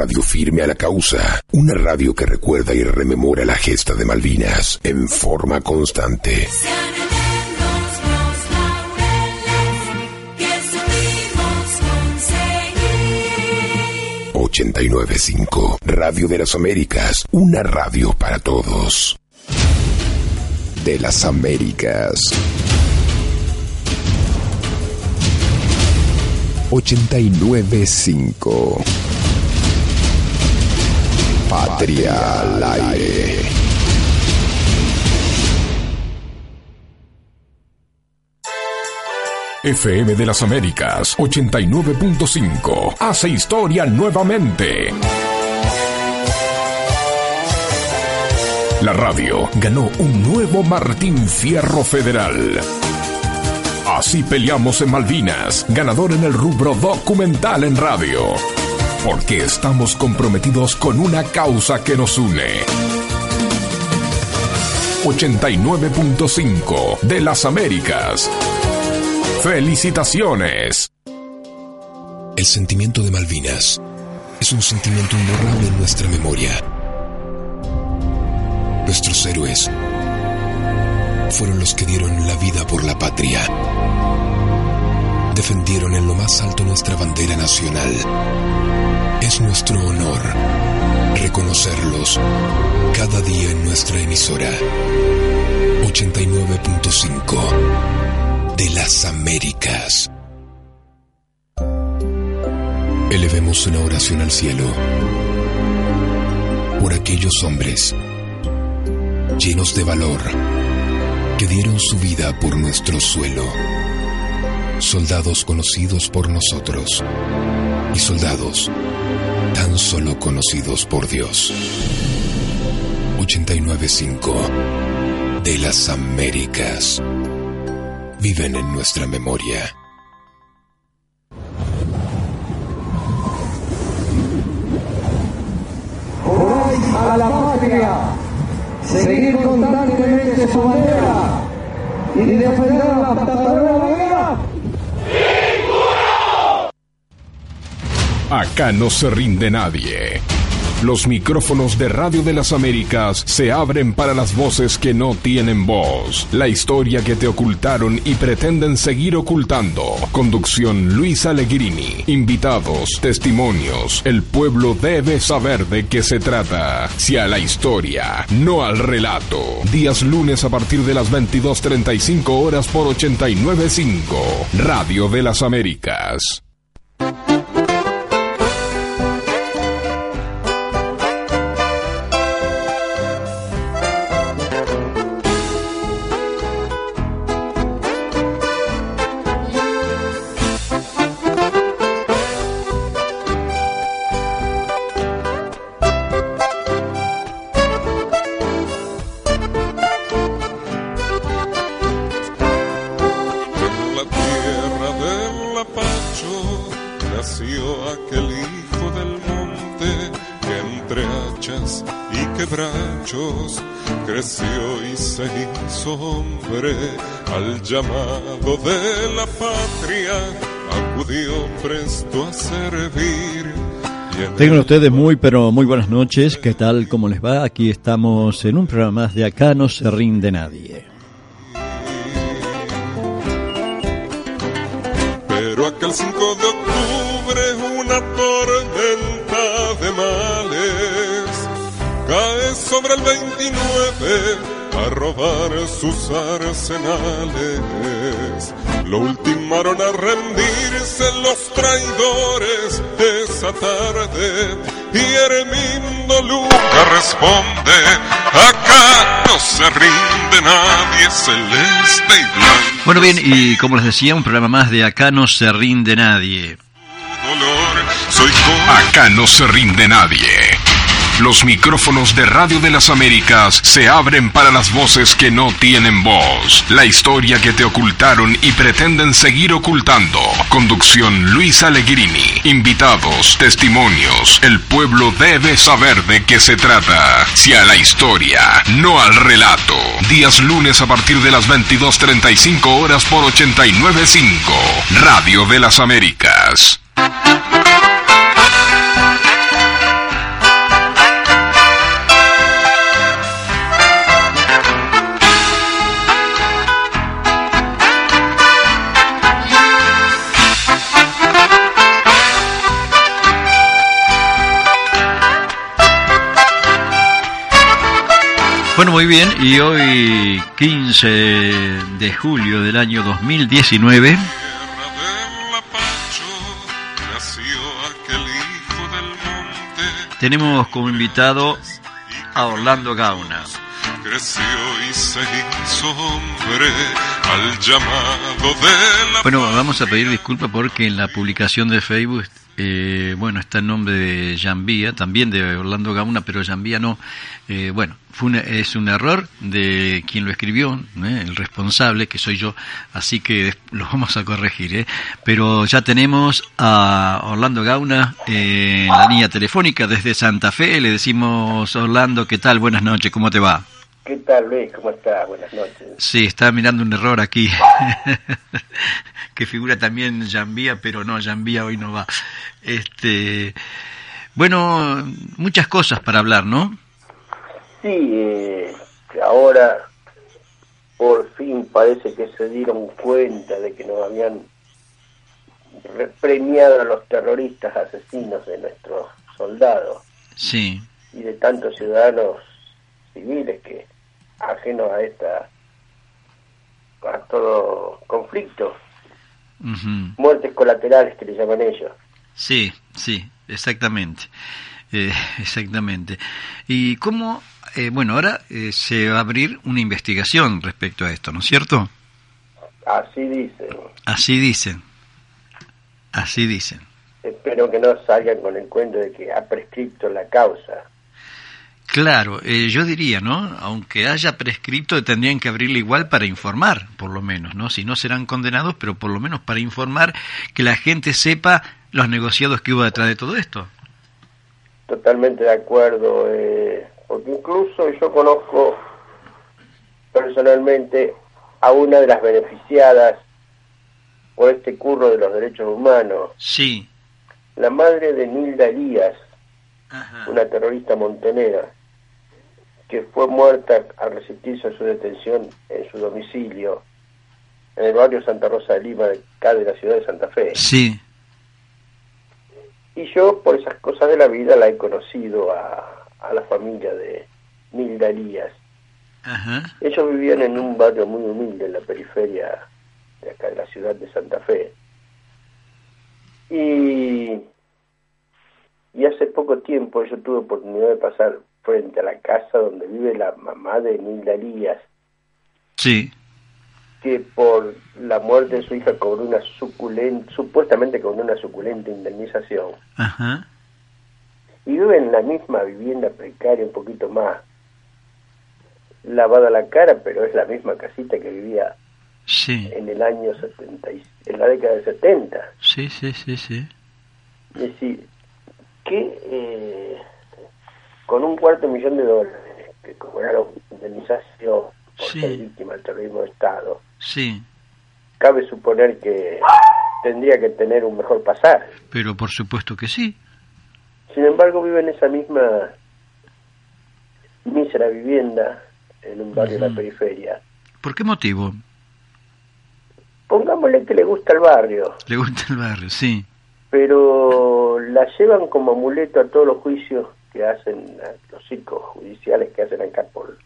radio firme a la causa, una radio que recuerda y rememora la gesta de Malvinas en forma constante. 895 Radio de las Américas, una radio para todos. De las Américas. 895 Patria al aire. FM de las Américas 89.5 hace historia nuevamente. La radio ganó un nuevo Martín Fierro Federal. Así peleamos en Malvinas, ganador en el rubro documental en radio. Porque estamos comprometidos con una causa que nos une. 89.5 de las Américas. ¡Felicitaciones! El sentimiento de Malvinas es un sentimiento imborrable en nuestra memoria. Nuestros héroes fueron los que dieron la vida por la patria. Defendieron en lo más alto nuestra bandera nacional. Es nuestro honor reconocerlos cada día en nuestra emisora 89.5 de las Américas. Elevemos una oración al cielo por aquellos hombres llenos de valor que dieron su vida por nuestro suelo. Soldados conocidos por nosotros y soldados tan solo conocidos por Dios. 895 de las Américas viven en nuestra memoria. a la patria, seguir constantemente su bandera y defenderla hasta la guerra. Acá no se rinde nadie. Los micrófonos de Radio de las Américas se abren para las voces que no tienen voz. La historia que te ocultaron y pretenden seguir ocultando. Conducción Luis Allegrini. Invitados, testimonios. El pueblo debe saber de qué se trata. Si a la historia, no al relato. Días lunes a partir de las 22.35 horas por 89.5. Radio de las Américas. Llamado de la patria, acudió presto a servir. Tengan ustedes muy pero muy buenas noches, ¿qué tal? ¿Cómo les va? Aquí estamos en un programa más de Acá no se rinde nadie. Pero aquel 5 robar sus arsenales. Lo ultimaron a rendirse los traidores esa tarde y Hermindo Luca responde, acá no se rinde nadie celeste y blanco. Bueno bien, y como les decía, un programa más de Acá no se rinde nadie. soy Acá no se rinde nadie. Los micrófonos de Radio de las Américas se abren para las voces que no tienen voz. La historia que te ocultaron y pretenden seguir ocultando. Conducción Luis Allegrini. Invitados, testimonios. El pueblo debe saber de qué se trata. Si a la historia, no al relato. Días lunes a partir de las 22.35 horas por 89.5. Radio de las Américas. Bueno, muy bien, y hoy 15 de julio del año 2019 tenemos como invitado a Orlando Gauna. Creció y se hizo hombre al llamado de la Bueno, vamos a pedir disculpas porque en la publicación de Facebook eh, bueno, está el nombre de Jambía, también de Orlando Gauna, pero Jambía no. Eh, bueno, fue una- es un error de quien lo escribió, ¿eh? el responsable, que soy yo, así que lo vamos a corregir. ¿eh? Pero ya tenemos a Orlando Gauna eh, en la línea telefónica desde Santa Fe. Le decimos, Orlando, ¿qué tal? Buenas noches, ¿cómo te va? ¿Qué tal, Luis? ¿Cómo estás? Buenas noches. Sí, está mirando un error aquí. que figura también Jambía, pero no, Jambía hoy no va. Este, bueno, muchas cosas para hablar, ¿no? Sí, eh, ahora por fin parece que se dieron cuenta de que nos habían re- premiado a los terroristas asesinos de nuestros soldados Sí, y de tantos ciudadanos civiles que ajenos a esta a todo conflicto, muertes colaterales que le llaman ellos. sí, sí, exactamente. Eh, exactamente. ¿Y cómo? eh, bueno, ahora eh, se va a abrir una investigación respecto a esto, ¿no es cierto? Así dicen. Así dicen. Así dicen. Espero que no salgan con el cuento de que ha prescripto la causa. Claro, eh, yo diría, ¿no? Aunque haya prescrito, tendrían que abrirle igual para informar, por lo menos, ¿no? Si no serán condenados, pero por lo menos para informar que la gente sepa los negociados que hubo detrás de todo esto. Totalmente de acuerdo, eh, porque incluso yo conozco personalmente a una de las beneficiadas por este curro de los derechos humanos, Sí. la madre de Nilda Elías, Ajá. una terrorista montonera, que fue muerta al resistirse a su detención en su domicilio, en el barrio Santa Rosa de Lima, acá de la ciudad de Santa Fe. Sí. Y yo, por esas cosas de la vida, la he conocido a, a la familia de Nilda Elías. Ajá. Ellos vivían en un barrio muy humilde en la periferia de acá de la ciudad de Santa Fe. Y, y hace poco tiempo yo tuve oportunidad de pasar frente a la casa donde vive la mamá de Nilda Elías, Sí. que por la muerte de su hija cobró una suculenta, supuestamente cobró una suculenta indemnización. Ajá. y vive en la misma vivienda precaria, un poquito más lavada la cara, pero es la misma casita que vivía Sí. en el año 70, y- en la década de 70. Sí, sí, sí, sí. Es decir, que eh, con un cuarto millón de dólares que cobraron indemnización por Sí. ser víctima del terrorismo de Estado, Sí. cabe suponer que tendría que tener un mejor pasar. Pero por supuesto que sí. Sin embargo, vive en esa misma mísera vivienda en un barrio de la periferia. ¿Por qué motivo? Pongámosle que le gusta el barrio, Le gusta el barrio, sí. pero la llevan como amuleto a todos los juicios que hacen, a los circos judiciales que hacen acá por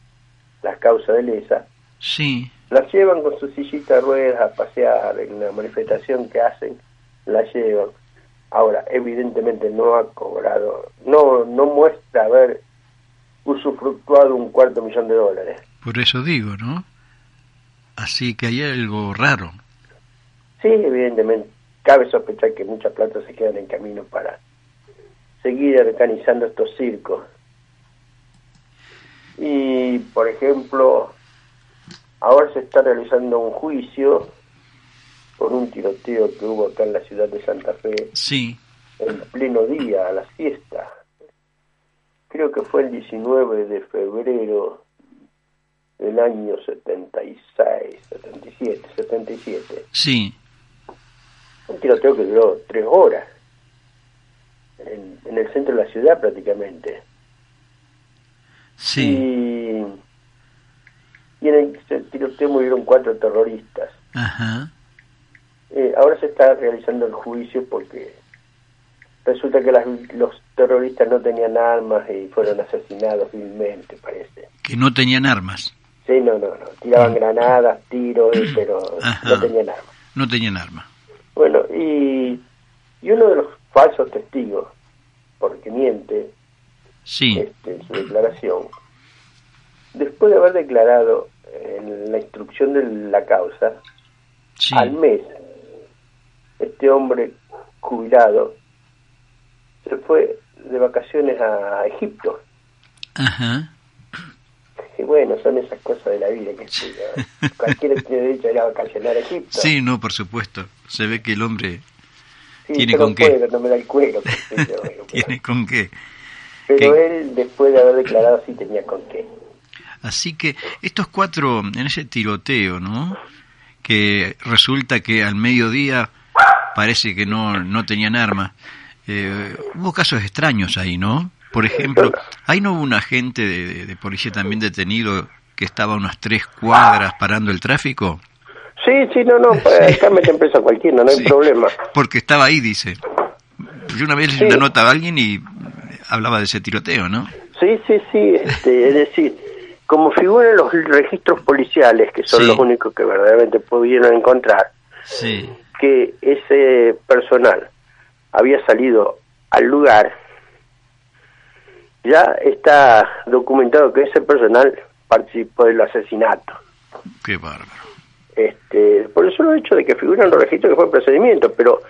las causas de lesa. Sí. La llevan con su sillita de ruedas a pasear en la manifestación que hacen, la llevan. Ahora, evidentemente no ha cobrado, no, no muestra haber usufructuado un cuarto millón de dólares. Por eso digo, ¿no? Así que hay algo raro. Sí, evidentemente, cabe sospechar que mucha plata se queda en el camino para seguir organizando estos circos. Y, por ejemplo, ahora se está realizando un juicio por un tiroteo que hubo acá en la ciudad de Santa Fe Sí. en pleno día, a la siesta. Creo que fue el 19 de febrero del año 76, 77, 77. Sí. Un tiroteo que duró tres horas en, en el centro de la ciudad prácticamente. Sí. Y, y en el tiroteo murieron cuatro terroristas. Ajá. Eh, ahora se está realizando el juicio porque resulta que las- los terroristas no tenían armas y fueron asesinados vilmente, parece. Que no tenían armas. Sí, no, no, no. Tiraban granadas, tiros, pero Ajá. no tenían armas. No tenían armas. Bueno, y, y uno de los falsos testigos, porque miente Sí, este, en su declaración, después de haber declarado en la instrucción de la causa, sí. al mes, este hombre jubilado se fue de vacaciones a Egipto. Ajá. Y bueno, son esas cosas de la vida que yo. cualquiera tiene derecho a ir a vacacionar a Egipto. Sí, no, por supuesto. Se ve que el hombre Sí, tiene con qué. puedo, no me da el cuero. tiene con qué. Pero ¿Qué? él, después de haber declarado, sí tenía con qué. Así que estos cuatro, en ese tiroteo, ¿no? Que resulta que al mediodía parece que no, no tenían armas. Eh, hubo casos extraños ahí, ¿no? Por ejemplo, ahí no hubo un agente de, de- de policía también detenido que estaba a unas tres cuadras parando el tráfico. Sí, sí, no, no, pues, acá meten preso a cualquiera, no hay Sí. problema. Porque estaba ahí, dice. Yo una vez le Sí. una nota a alguien y hablaba de ese tiroteo, ¿no? Sí, sí, sí, este, es decir, como figuran los registros policiales, que son Sí. los únicos que verdaderamente pudieron encontrar, Sí. que ese personal había salido al lugar, ya está documentado que ese personal participó del asesinato. Qué bárbaro. Este, por eso el hecho de que figuran los registros que fue el procedimiento, pero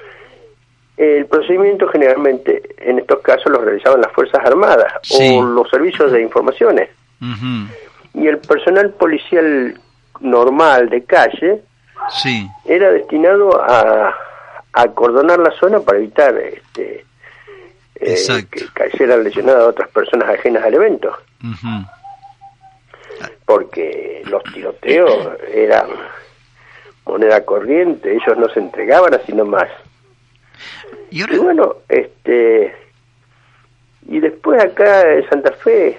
el procedimiento generalmente en estos casos los realizaban las Fuerzas Armadas Sí. o los servicios de informaciones. Y el personal policial normal de calle Sí. era destinado a, acordonar la zona para evitar este, eh, que cayeran lesionadas otras personas ajenas al evento, porque los tiroteos eran moneda corriente, ellos no se entregaban así nomás. Y ahora, Y bueno, este y después acá en Santa Fe,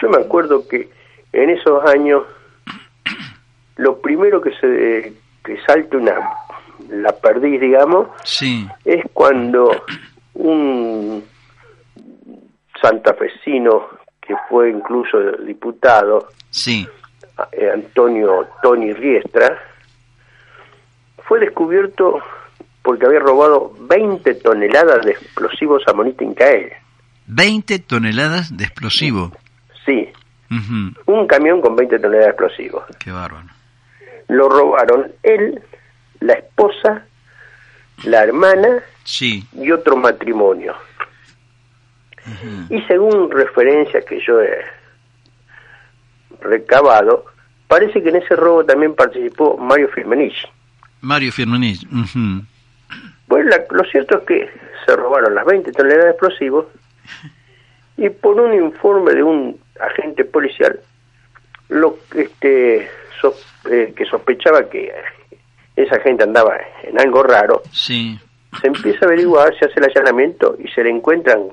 yo me acuerdo que en esos años lo primero que se que salta una la perdiz, digamos, sí, es cuando un santafesino que fue incluso diputado, sí, eh, Antonio Tony Riestra, fue descubierto porque había robado 20 toneladas de explosivos a Monita Incael. 20 toneladas de explosivo. Sí, un camión con 20 toneladas de explosivos. Qué bárbaro. Lo robaron él, la esposa, la hermana Sí, y otro matrimonio. Y según referencias que yo he recabado, parece que en ese robo también participó Mario Firmenich. Mario Firmenich. ujú. Bueno, la- lo cierto es que se robaron las 20 toneladas de explosivos y por un informe de un agente policial lo este eh, que sospechaba que esa gente andaba en algo raro, Sí, se empieza a averiguar, se hace el allanamiento y se le encuentran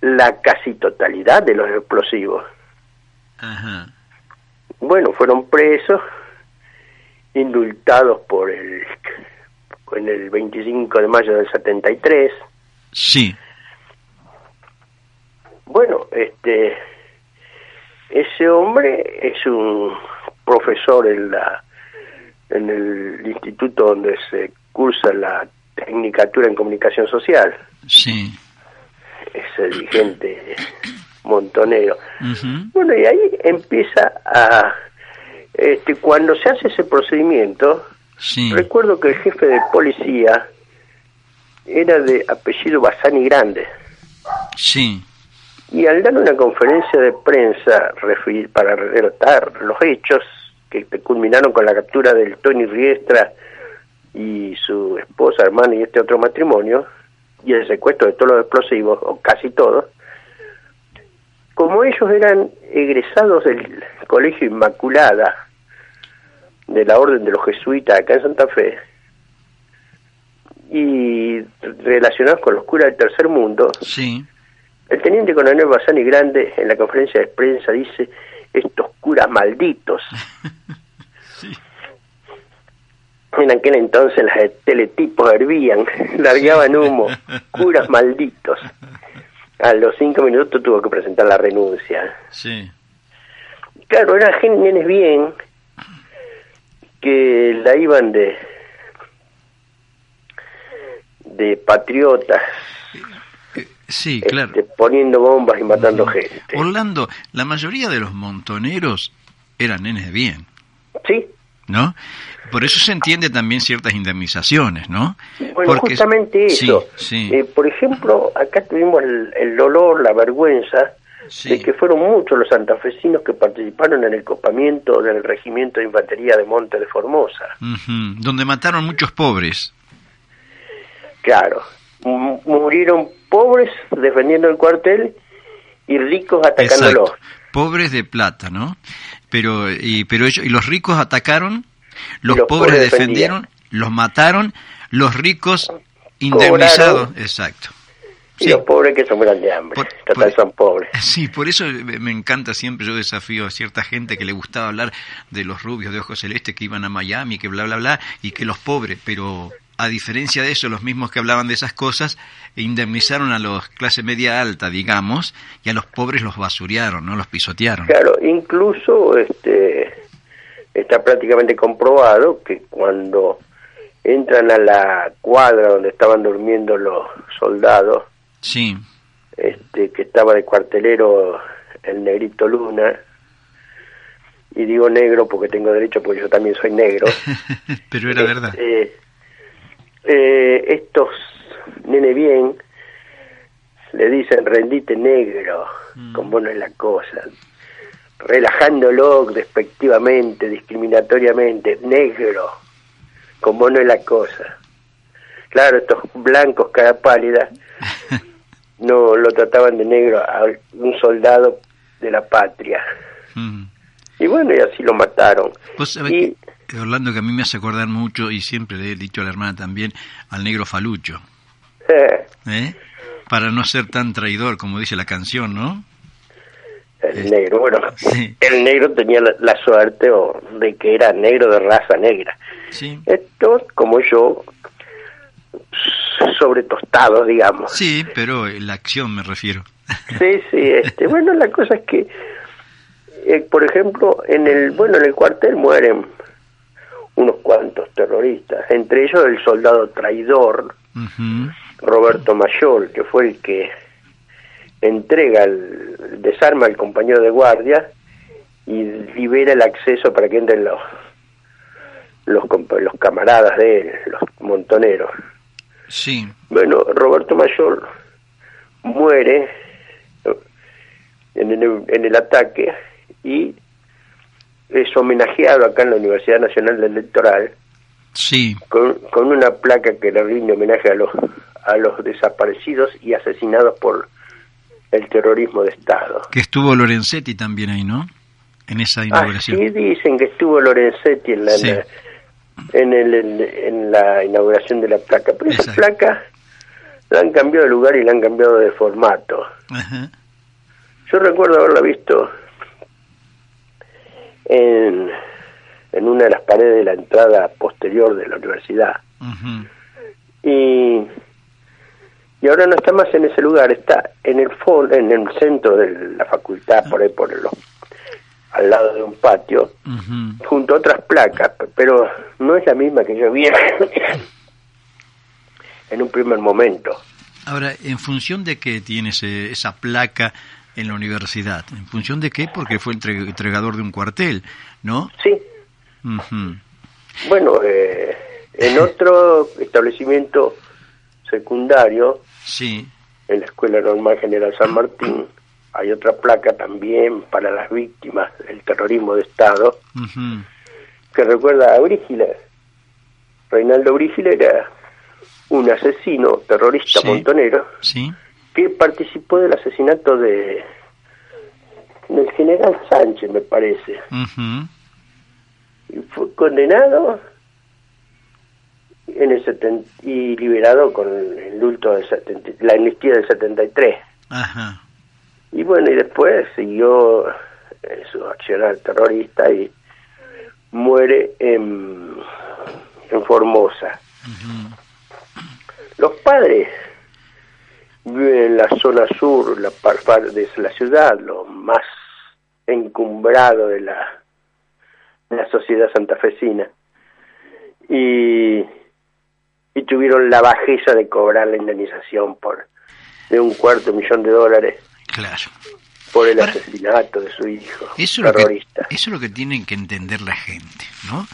la casi totalidad de los explosivos. ajá. Bueno, fueron presos, indultados por el en el 25 de mayo del 73. Sí, Bueno, este ese hombre es un profesor en la en el instituto donde se cursa la tecnicatura en comunicación social. sí. Es el dirigente montonero. Bueno, y ahí empieza a este cuando se hace ese procedimiento, Sí, recuerdo que el jefe de policía era de apellido Basani Grande. sí, Y al dar una conferencia de prensa para relatar los hechos que culminaron con la captura del Tony Riestra y su esposa, hermana y este otro matrimonio, y el secuestro de todos los explosivos, o casi todos, como ellos eran egresados del Colegio Inmaculada de la Orden de los Jesuitas acá en Santa Fe, y relacionados con los curas del tercer mundo, sí. el teniente coronel Basani Grande en la conferencia de prensa dice, estos curas malditos. En aquel entonces las teletipos hervían, largaban humo, curas malditos. A los cinco minutos tuvo que presentar la renuncia. Sí. claro, eran gen- nenes bien que la iban de de patriotas Sí, claro. este, poniendo bombas y matando gente. Orlando, la mayoría de los montoneros eran nenes de bien, Sí, ¿no? Por eso se entiende también ciertas indemnizaciones, ¿no? bueno, Porque- justamente sí, eso. Sí, Eh, por ejemplo, acá tuvimos el, el dolor, la vergüenza sí. de que fueron muchos los santafesinos que participaron en el copamiento del Regimiento de Infantería de Monte de Formosa. Donde mataron muchos pobres. Claro, mu- murieron pobres defendiendo el cuartel y ricos atacándolo. Exacto. Pobres de plata, ¿no? Pero y pero ellos y los ricos atacaron, los, los pobres, pobres defendieron, los mataron, los ricos indemnizados, exacto. Y Sí. los pobres que se mueran de hambre. Por- Total, por- son pobres. Sí, por eso me encanta siempre, yo desafío a cierta gente que le gustaba hablar de los rubios de ojos celestes que iban a Miami, que bla, bla, bla, y que los pobres, pero a diferencia de eso, los mismos que hablaban de esas cosas indemnizaron a los clase media alta, digamos, y a los pobres los basurearon, ¿no? Los pisotearon. Claro, incluso este está prácticamente comprobado que cuando entran a la cuadra donde estaban durmiendo los soldados, Sí, este que estaba de cuartelero el negrito Luna, y digo negro porque tengo derecho porque yo también soy negro. pero era verdad. Este, eh, estos nene bien le dicen rendite negro, Mm. como no es la cosa, relajándolo despectivamente, discriminatoriamente, negro, como no es la cosa. Claro, estos blancos cara pálida no lo trataban de negro a un soldado de la patria. Mm. Y bueno, y así lo mataron. Vos sabés Y- que, Orlando, que a mí me hace acordar mucho, y siempre le he dicho a la hermana también, al negro falucho, ¿eh? Para no ser tan traidor, como dice la canción, ¿no? El negro, bueno, Sí. el negro tenía la, la suerte de que era negro de raza negra. Sí. Estos, como yo, sobre tostados, digamos. Sí, pero en la acción me refiero. Sí, sí, este, bueno, la cosa es que, eh, por ejemplo, en el, bueno, en el cuartel mueren unos cuantos terroristas, entre ellos el soldado traidor. Roberto Mayol, que fue el que entrega el desarma al compañero de guardia y libera el acceso para que entren los los, los camaradas de él, los montoneros. Sí, Bueno, Roberto Mayol muere en el, en el ataque y es homenajeado acá en la Universidad Nacional del Electoral sí, con, con una placa que le rinde homenaje a los a los desaparecidos y asesinados por el terrorismo de Estado. que estuvo Lorenzetti también ahí, ¿no? En esa inauguración. Así dicen que estuvo Lorenzetti en la, Sí. En, el, en, en la inauguración de la placa, pero esa placa la han cambiado de lugar y la han cambiado de formato. Ajá. Yo recuerdo haberla visto en, en una de las paredes de la entrada posterior de la universidad. Y y ahora no está más en ese lugar, está en el en el centro de la facultad, por ahí por el, al lado de un patio, junto a otras placas, pero no es la misma que yo vi en un primer momento. Ahora, ¿en función de qué tiene ese- esa placa en la universidad? ¿En función de qué? Porque fue entre- entregador de un cuartel, ¿no? Sí, bueno, eh, en otro establecimiento secundario, Sí, en la Escuela Normal General San Martín, hay otra placa también para las víctimas del terrorismo de Estado, que recuerda a Brígila. Reinaldo Brígila era un asesino terrorista Sí. montonero sí, que participó del asesinato de del general Sánchez, me parece, y fue condenado en el seten- y liberado con el indulto del 70 la amnistía del 73. Ajá. Y bueno, y después siguió su accionar terrorista y muere en, en Formosa. Los padres viven en la zona sur, la par par de la ciudad, lo más encumbrado de la, de la sociedad santafesina. Y, y tuvieron la bajeza de cobrar la indemnización por de un cuarto millón de dólares Claro. por el Ahora, asesinato de su hijo Eso es, lo que, terrorista. eso es lo que tienen que entender la gente, ¿no?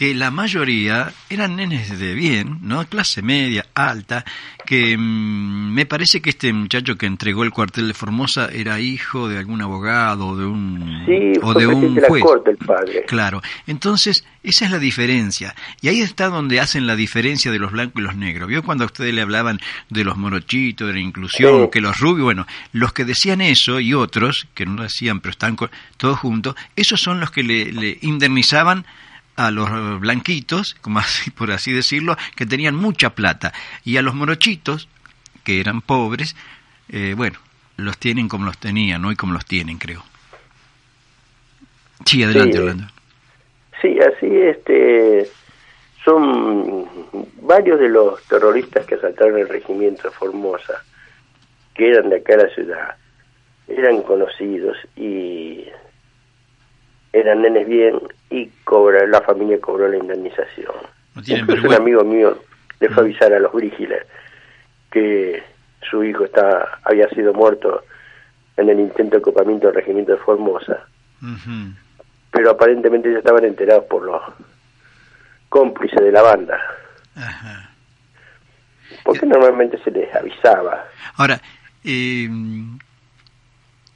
Que la mayoría eran nenes de bien, ¿no? Clase media, alta, que mm, me parece que este muchacho que entregó el cuartel de Formosa era hijo de algún abogado o de un, Sí, o de un la juez. corte el padre. Claro, entonces esa es la diferencia. Y ahí está donde hacen la diferencia de los blancos y los negros. ¿Vio cuando a ustedes le hablaban de los morochitos, de la inclusión, Sí. que los rubios, bueno, los que decían eso y otros, que no lo decían pero están todos juntos, esos son los que le, le indemnizaban a los blanquitos, como así, por así decirlo, que tenían mucha plata. Y a los morochitos, que eran pobres, eh, bueno, los tienen como los tenían, ¿no? Y como los tienen, creo. Sí, adelante, Sí. Orlando. Sí, así este son varios de los terroristas que asaltaron el regimiento de Formosa, que eran de acá de la ciudad, eran conocidos y eran nenes bien y cobra, la familia cobró la indemnización. No Incluso un amigo mío le fue a avisar a los brígiles que su hijo está, había sido muerto en el intento de copamiento del regimiento de Formosa pero aparentemente ya estaban enterados por los cómplices de la banda, Ajá. porque normalmente se les avisaba. Ahora, eh,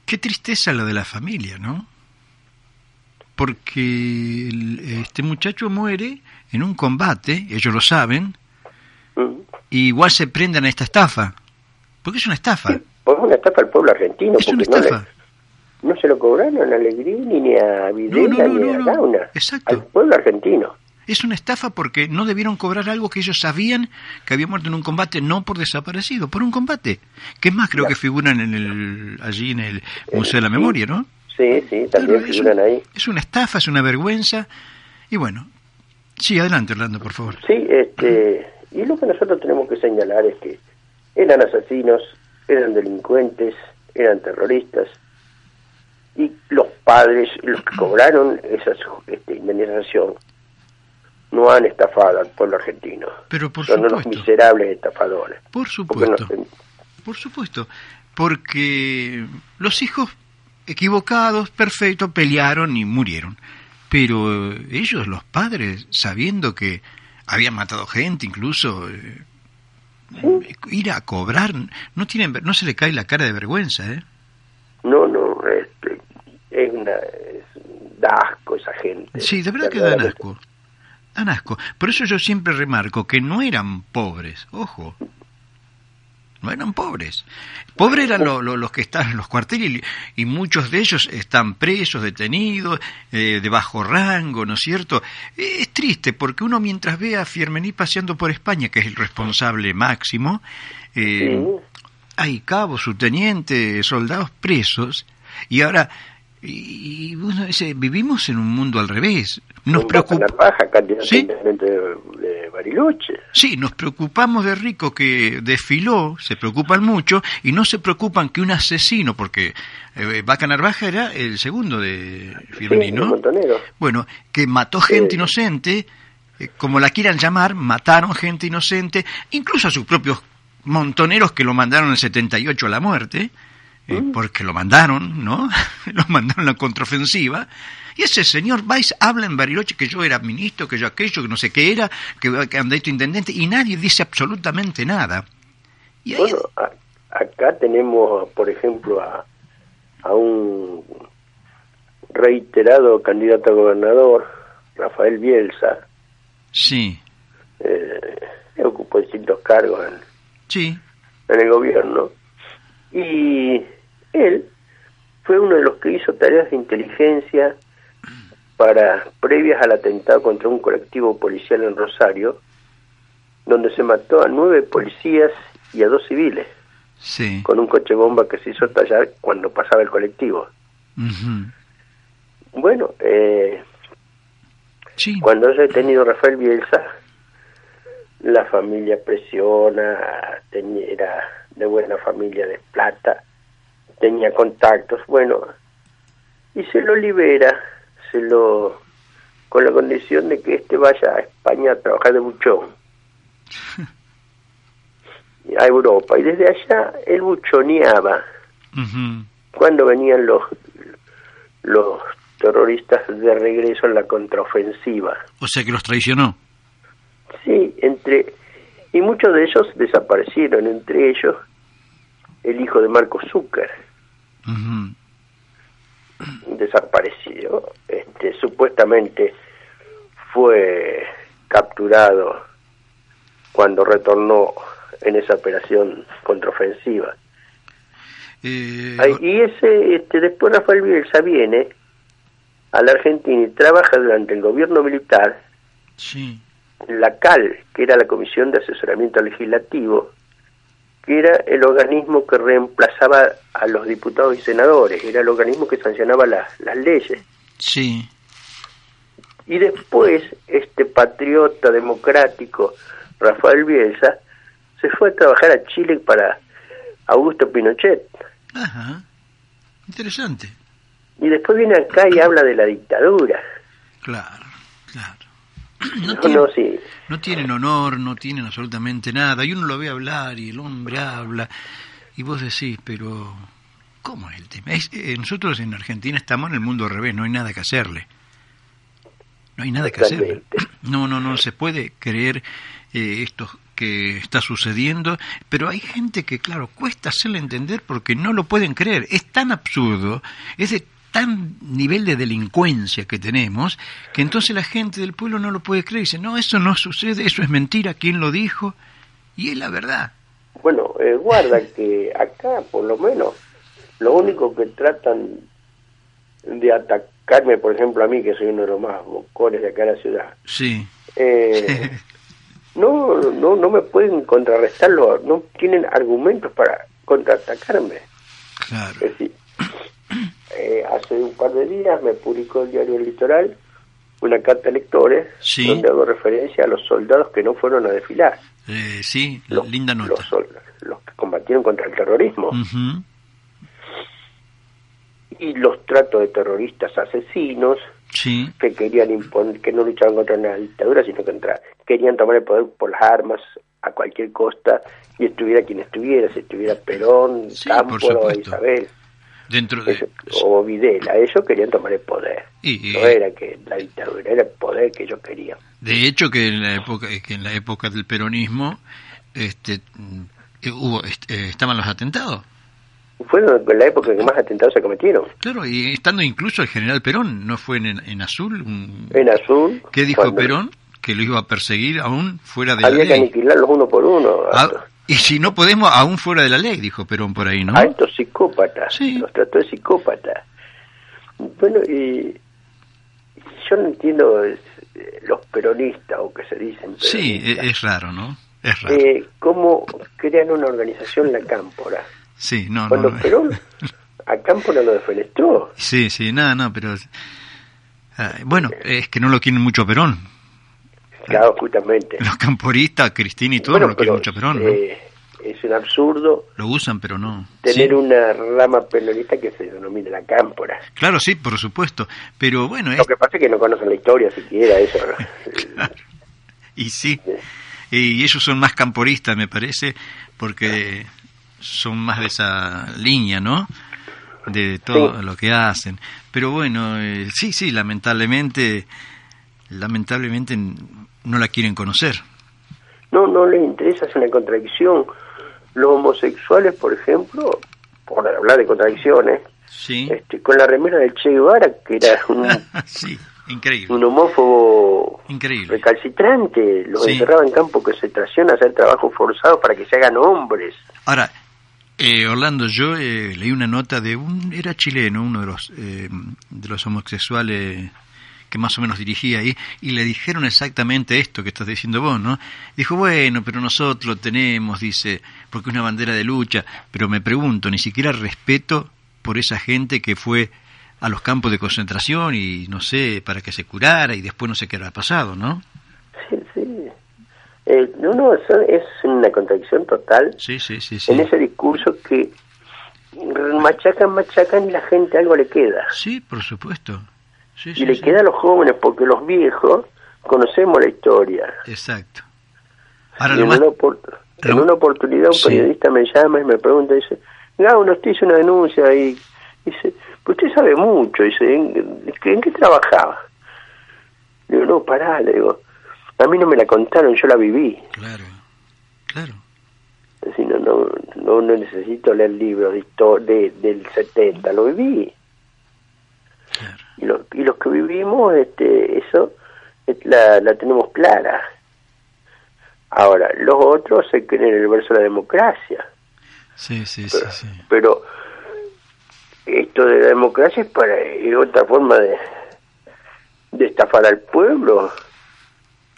qué tristeza la de la familia, ¿no? Porque el- este muchacho muere en un combate, ellos lo saben, y igual se prenden a esta estafa. Porque es una estafa. Pues una estafa al pueblo argentino, Es una porque no, le- estafa. no se lo cobraron a Alegrini, ni a Videla, No, no, no, ni a. Gauna, Exacto. al pueblo argentino. Es una estafa porque no debieron cobrar algo que ellos sabían que había muerto en un combate, no por desaparecido, por un combate. Que es más, creo que figuran en el, allí en el Museo de la sí. Memoria, ¿no? Sí, sí, también Claro, figuran un- ahí. Es una estafa, es una vergüenza. Y bueno, sí, adelante, Orlando, por favor. Sí, este, y lo que nosotros tenemos que señalar es que eran asesinos, eran delincuentes, eran terroristas, y los padres, los que cobraron esa este, indemnización, no han estafado al pueblo argentino. Pero por Son unos supuesto, miserables estafadores. por Porque no supuesto, por supuesto. Porque los hijos equivocados, perfecto, pelearon y murieron. Pero eh, ellos, los padres, sabiendo que habían matado gente, incluso eh, ir a cobrar, no tienen, no se le cae la cara de vergüenza, ¿eh? no, no, este, es una, es, da asco esa gente. Sí, de verdad que dan asco. Dan asco. Por eso yo siempre remarco que no eran pobres, ojo. No eran pobres. Pobres eran lo- lo- los que están en los cuarteles y, y muchos de ellos están presos, detenidos, eh, de bajo rango, ¿no es cierto? Es triste porque uno mientras ve a Fiermení paseando por España, que es el responsable máximo, eh, Sí. hay cabos, subtenientes, soldados presos, y ahora, y, y uno dice, vivimos en un mundo al revés. Nos preocupa, narvaja, candidato ¿Sí? de, de Bariloche. sí, nos preocupamos de Rico que desfiló, se preocupan mucho, y no se preocupan que un asesino, porque eh, Vaca Narvaja era el segundo de montonero. Bueno, que mató gente Sí. inocente, eh, como la quieran llamar, mataron gente inocente, incluso a sus propios montoneros que lo mandaron en el 78 a la muerte, eh, Mm. porque lo mandaron, ¿no? lo mandaron a la contraofensiva. Y ese señor Weiss habla en Bariloche que yo era ministro, que yo aquello, que no sé qué era, que, que andé intendente, y nadie dice absolutamente nada. Y ahí- Bueno, a- acá tenemos, por ejemplo, a, a un reiterado candidato a gobernador, Rafael Bielsa, sí, eh, ocupó distintos cargos en, sí, en el gobierno, y él fue uno de los que hizo tareas de inteligencia para previas al atentado contra un colectivo policial en Rosario, donde se mató a nueve policías y a dos civiles sí. con un coche bomba que se hizo tallar cuando pasaba el colectivo. Bueno, eh, sí. cuando es detenido Rafael Bielsa, la familia presiona, tenía, era de buena familia de plata, tenía contactos. Bueno, y se lo libera, se lo con la condición de que este vaya a España a trabajar de buchón a Europa y desde allá él buchoneaba Ujú. cuando venían los los terroristas de regreso en la contraofensiva. O sea que los traicionó. Sí, entre y muchos de ellos desaparecieron, entre ellos el hijo de Marco Zucker Ujú. desapareció, este supuestamente fue capturado cuando retornó en esa operación contraofensiva. Eh, Ay, y ese, este, después Rafael Bielsa viene a la Argentina y trabaja durante el gobierno militar sí. la CAL, que era la Comisión de Asesoramiento Legislativo, que era el organismo que reemplazaba a los diputados y senadores, era el organismo que sancionaba las- las leyes. Sí. Y después, este patriota democrático, Rafael Bielsa, se fue a trabajar a Chile para Augusto Pinochet. Ajá. Interesante. Y después viene acá y habla de la dictadura. Claro, claro. No No, tienen, no, sí. no tienen honor, no tienen absolutamente nada. Y uno lo ve hablar y el hombre habla. Y vos decís, pero ¿cómo es el tema? Es- eh, nosotros en Argentina estamos en el mundo al revés, no hay nada que hacerle. No hay nada que. Totalmente. No, no, no se puede creer eh, esto que está sucediendo, pero hay gente que, claro, cuesta hacerle entender porque no lo pueden creer. Es tan absurdo, es de tan nivel de delincuencia que tenemos, que entonces la gente del pueblo no lo puede creer. Dice, no, eso no sucede, eso es mentira, ¿quién lo dijo? Y es la verdad. Bueno, eh, guarda que acá, por lo menos, lo único que tratan de atacarme, por ejemplo, a mí, que soy uno de los más bocones de acá de la ciudad, Sí. eh, no, no, no me pueden contrarrestarlo, no tienen argumentos para contraatacarme. Claro. Es decir, eh, hace un par de días me publicó el diario El Litoral una carta a lectores Sí. donde hago referencia a los soldados que no fueron a desfilar, Eh, sí, los, linda los, nota. sol- los que combatieron contra el terrorismo Ujú. Y los tratos de terroristas asesinos Sí, que querían imponer, que no luchaban contra una dictadura, sino contra, querían tomar el poder por las armas a cualquier costa y estuviera quien estuviera, si estuviera Perón, Sí, por Cámpora. Isabel. dentro de... Eso- o Videla, ellos querían tomar el poder. Y- y- no era que la dictadura, era el poder que ellos querían. De hecho, que en la época, que en la época del peronismo, este, hubo, eh, estaban los atentados. Fueron la época en que más atentados se cometieron. Claro, y estando incluso el general Perón, ¿no fue en, en azul? un- En azul. ¿Qué dijo cuando Perón? Que lo iba a perseguir aún fuera de la Había que ley. aniquilarlos uno por uno. Ah, y si no podemos, aún fuera de la ley, dijo Perón por ahí, ¿no? a estos psicópatas. Sí. Los trató de psicópatas. Bueno, y yo no entiendo eh, los peronistas o que se dicen Sí, e- peronistas. es raro, ¿no? Es raro. Eh, cómo crean una organización la Cámpora. Sí, no, Cuando no. Perón a Cámpora lo defenestró. Sí, sí, nada, no, pero... bueno, es que no lo quieren mucho a Perón. Claro, justamente. Los camporistas, Cristina y todo Bueno, no lo quieren mucho a Perón, ¿no? eh, es un absurdo Lo usan, pero no. tener Sí, una rama peronista que se denomine la cámpora. Claro, sí, por supuesto. Pero bueno, es... Lo que pasa es que no conocen la historia siquiera, eso. y sí. Y ellos son más camporistas, me parece, porque son más de esa línea, ¿no? De todo Sí. lo que hacen. Pero bueno, eh, sí, sí, lamentablemente, lamentablemente no la quieren conocer. No, no les interesa, es una contradicción. Los homosexuales, por ejemplo, por hablar de contradicciones, Sí, este, con la remera del Che Guevara, que era un, sí, increíble, un homófobo increíble. recalcitrante, los Sí. encerraba en campo que se tracciona a hacer trabajo forzado para que se hagan hombres. Ahora, eh, Orlando, yo eh, leí una nota de un, era chileno, uno de los, eh, de los homosexuales que más o menos dirigía ahí, y le dijeron exactamente esto que estás diciendo vos, ¿no? Dijo, bueno, pero nosotros tenemos, dice, porque es una bandera de lucha, pero me pregunto, ni siquiera respeto por esa gente que fue a los campos de concentración y no sé, para que se curara y después no sé qué habrá pasado, ¿no? Eh, no, no, eso es una contradicción total Sí, sí, sí, sí. en ese discurso que machacan, machacan y la gente algo le queda. Sí, por supuesto. Y le queda a los jóvenes porque los viejos conocemos la historia. Exacto. Ahora Y en, más... una, opor- en una oportunidad un periodista me llama y me pregunta, dice, Gabo, usted hizo una denuncia y dice, pues usted sabe mucho, dice, ¿en, en qué trabajaba? Le digo, no, pará, le digo, a mí no me la contaron, yo la viví. Claro, claro. Así, no, no, no, no necesito leer libros de, de del 70, lo viví. Claro. Y, lo- y los que vivimos, este, eso es- la, la tenemos clara. Ahora, los otros se creen en el verso de la democracia. Sí, sí, sí, sí. Pero esto de la democracia es para es otra forma de, de estafar al pueblo.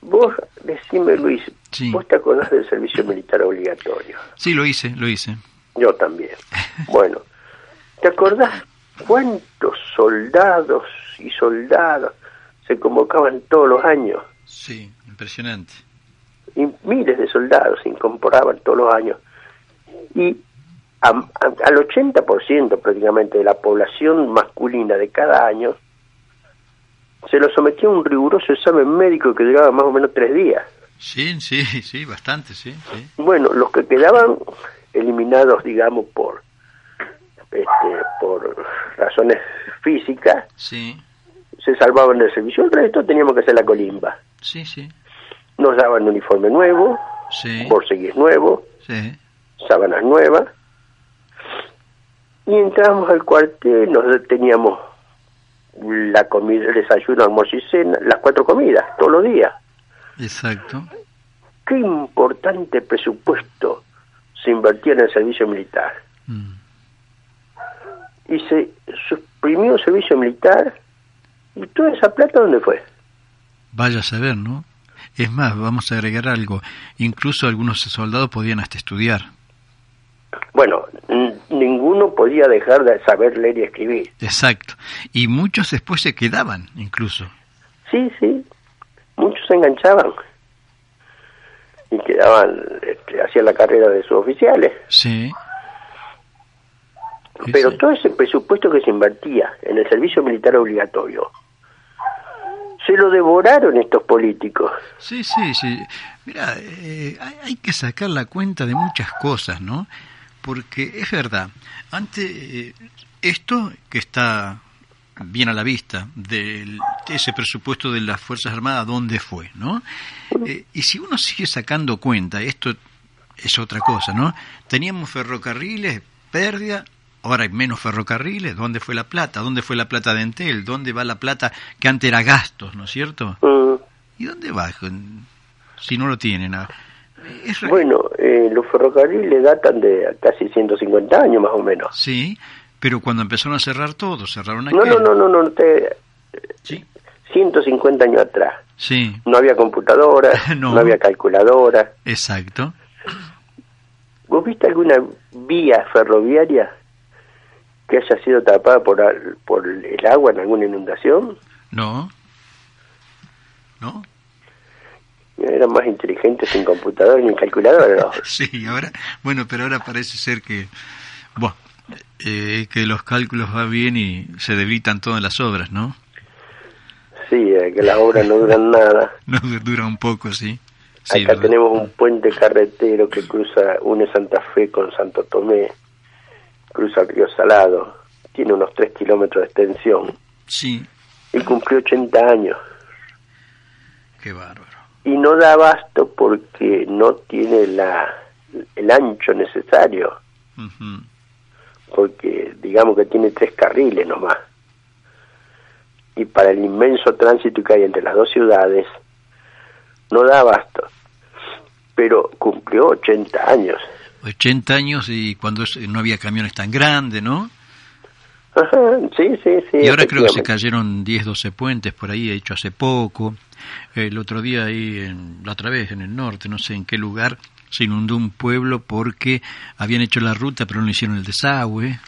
Vos, decime Luis, Sí. ¿vos te acordás del servicio militar obligatorio? Sí, lo hice, lo hice. Yo también. Bueno, ¿te acordás cuántos soldados y soldadas se convocaban todos los años? Sí, impresionante. Y miles de soldados se incorporaban todos los años. Y a- a- al 80% prácticamente de la población masculina de cada año se lo sometía a un riguroso examen médico que duraba más o menos tres días. Sí, sí, sí, bastante, sí, sí. Bueno, los que quedaban eliminados, digamos, por este, por razones físicas, Sí, se salvaban del servicio. El resto teníamos que hacer la colimba. sí, sí, Nos daban uniforme nuevo, sí, borseguís nuevo, sí. sábanas nuevas. Y entramos al cuartel, nos teníamos la comida, el desayuno, almuerzo y cena, las cuatro comidas, todos los días. Exacto. Qué importante presupuesto se invertía en el servicio militar. Mm. y se suprimió el servicio militar y toda esa plata dónde fue Vaya a saber, ¿no? Es más, vamos a agregar algo. Incluso algunos soldados podían hasta estudiar. Bueno ninguno podía dejar de saber leer y escribir Exacto. Y muchos después se quedaban, incluso. sí sí muchos se enganchaban y quedaban este, hacían la carrera de suboficiales Sí. Sí, pero sí. todo ese presupuesto que se invertía en el servicio militar obligatorio se lo devoraron estos políticos Sí, sí, sí. Mira, eh, hay, hay que sacar la cuenta de muchas cosas, ¿no? Porque es verdad, ante eh, esto que está bien a la vista, de ese presupuesto de las Fuerzas Armadas, ¿dónde fue, no? Eh, y si uno sigue sacando cuenta, esto es otra cosa, ¿no? Teníamos ferrocarriles, pérdida, ahora hay menos ferrocarriles, ¿dónde fue la plata? ¿Dónde fue la plata de Entel? ¿Dónde va la plata que antes era gastos, ¿no es cierto? Mm, ¿Y dónde va si no lo tienen? Bueno, eh, los ferrocarriles datan de casi 150 años más o menos. Sí, pero cuando empezaron a cerrar todo, cerraron No, aquel. no, no, no, no, te, Sí, 150 años atrás. sí, No había computadora, No. no. había calculadora. exacto. ¿Vos viste alguna vía ferroviaria que haya sido tapada por, por el agua en alguna inundación? No, no, Eran más inteligentes sin computadora ni calculadora. ¿no? sí, ahora, bueno, pero ahora parece ser que, bueno, eh, que los cálculos van bien y se debilitan todas las obras, ¿no? Sí, eh, que las obras no duran nada. No dura un poco, sí. Sí, Acá ¿verdad? tenemos un puente carretero que cruza, une Santa Fe con Santo Tomé, cruza el río Salado, tiene unos 3 kilómetros de extensión Sí, y cumplió 80 años. qué bárbaro. Y no da abasto porque no tiene la, el ancho necesario, porque digamos que tiene tres carriles nomás. Y para el inmenso tránsito que hay entre las dos ciudades, no da abasto. Pero cumplió 80 años. 80 años y cuando no había camiones tan grandes, ¿no? Ajá, sí, sí, sí. Y ahora creo que se cayeron 10, 12 puentes por ahí, hecho hace poco. El otro día ahí, en, la otra vez en el norte, no sé en qué lugar, se inundó un pueblo porque habían hecho la ruta pero no hicieron el desagüe,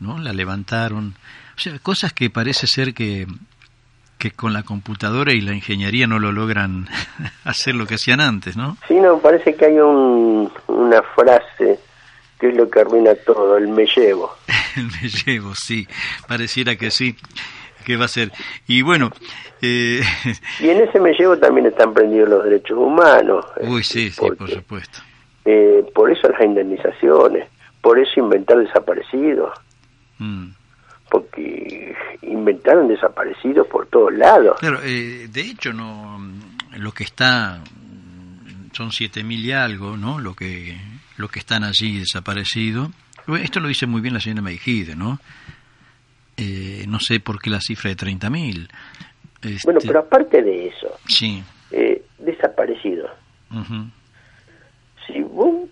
¿no? La levantaron. O sea, cosas que parece ser que, que con la computadora y la ingeniería no lo logran hacer lo que hacían antes, ¿no? Sí, no, parece que hay un, una frase que es lo que arruina todo, el me llevo. me llevo, sí, pareciera que sí, que va a ser. Y bueno... Eh... Y en ese me llevo también están prendidos los derechos humanos. Uy, sí, sí, por supuesto. Eh, por eso las indemnizaciones, por eso inventar desaparecidos. Mm. Porque inventaron desaparecidos por todos lados. Claro, eh, de hecho, no lo que está son siete mil y algo, ¿no? Lo que lo que están allí desaparecidos. Esto lo dice muy bien la señora Meijide, ¿no? Eh, no sé por qué la cifra de 30.000. Bueno, Este, pero aparte de eso, Sí. eh, desaparecidos. ujú, Si vos,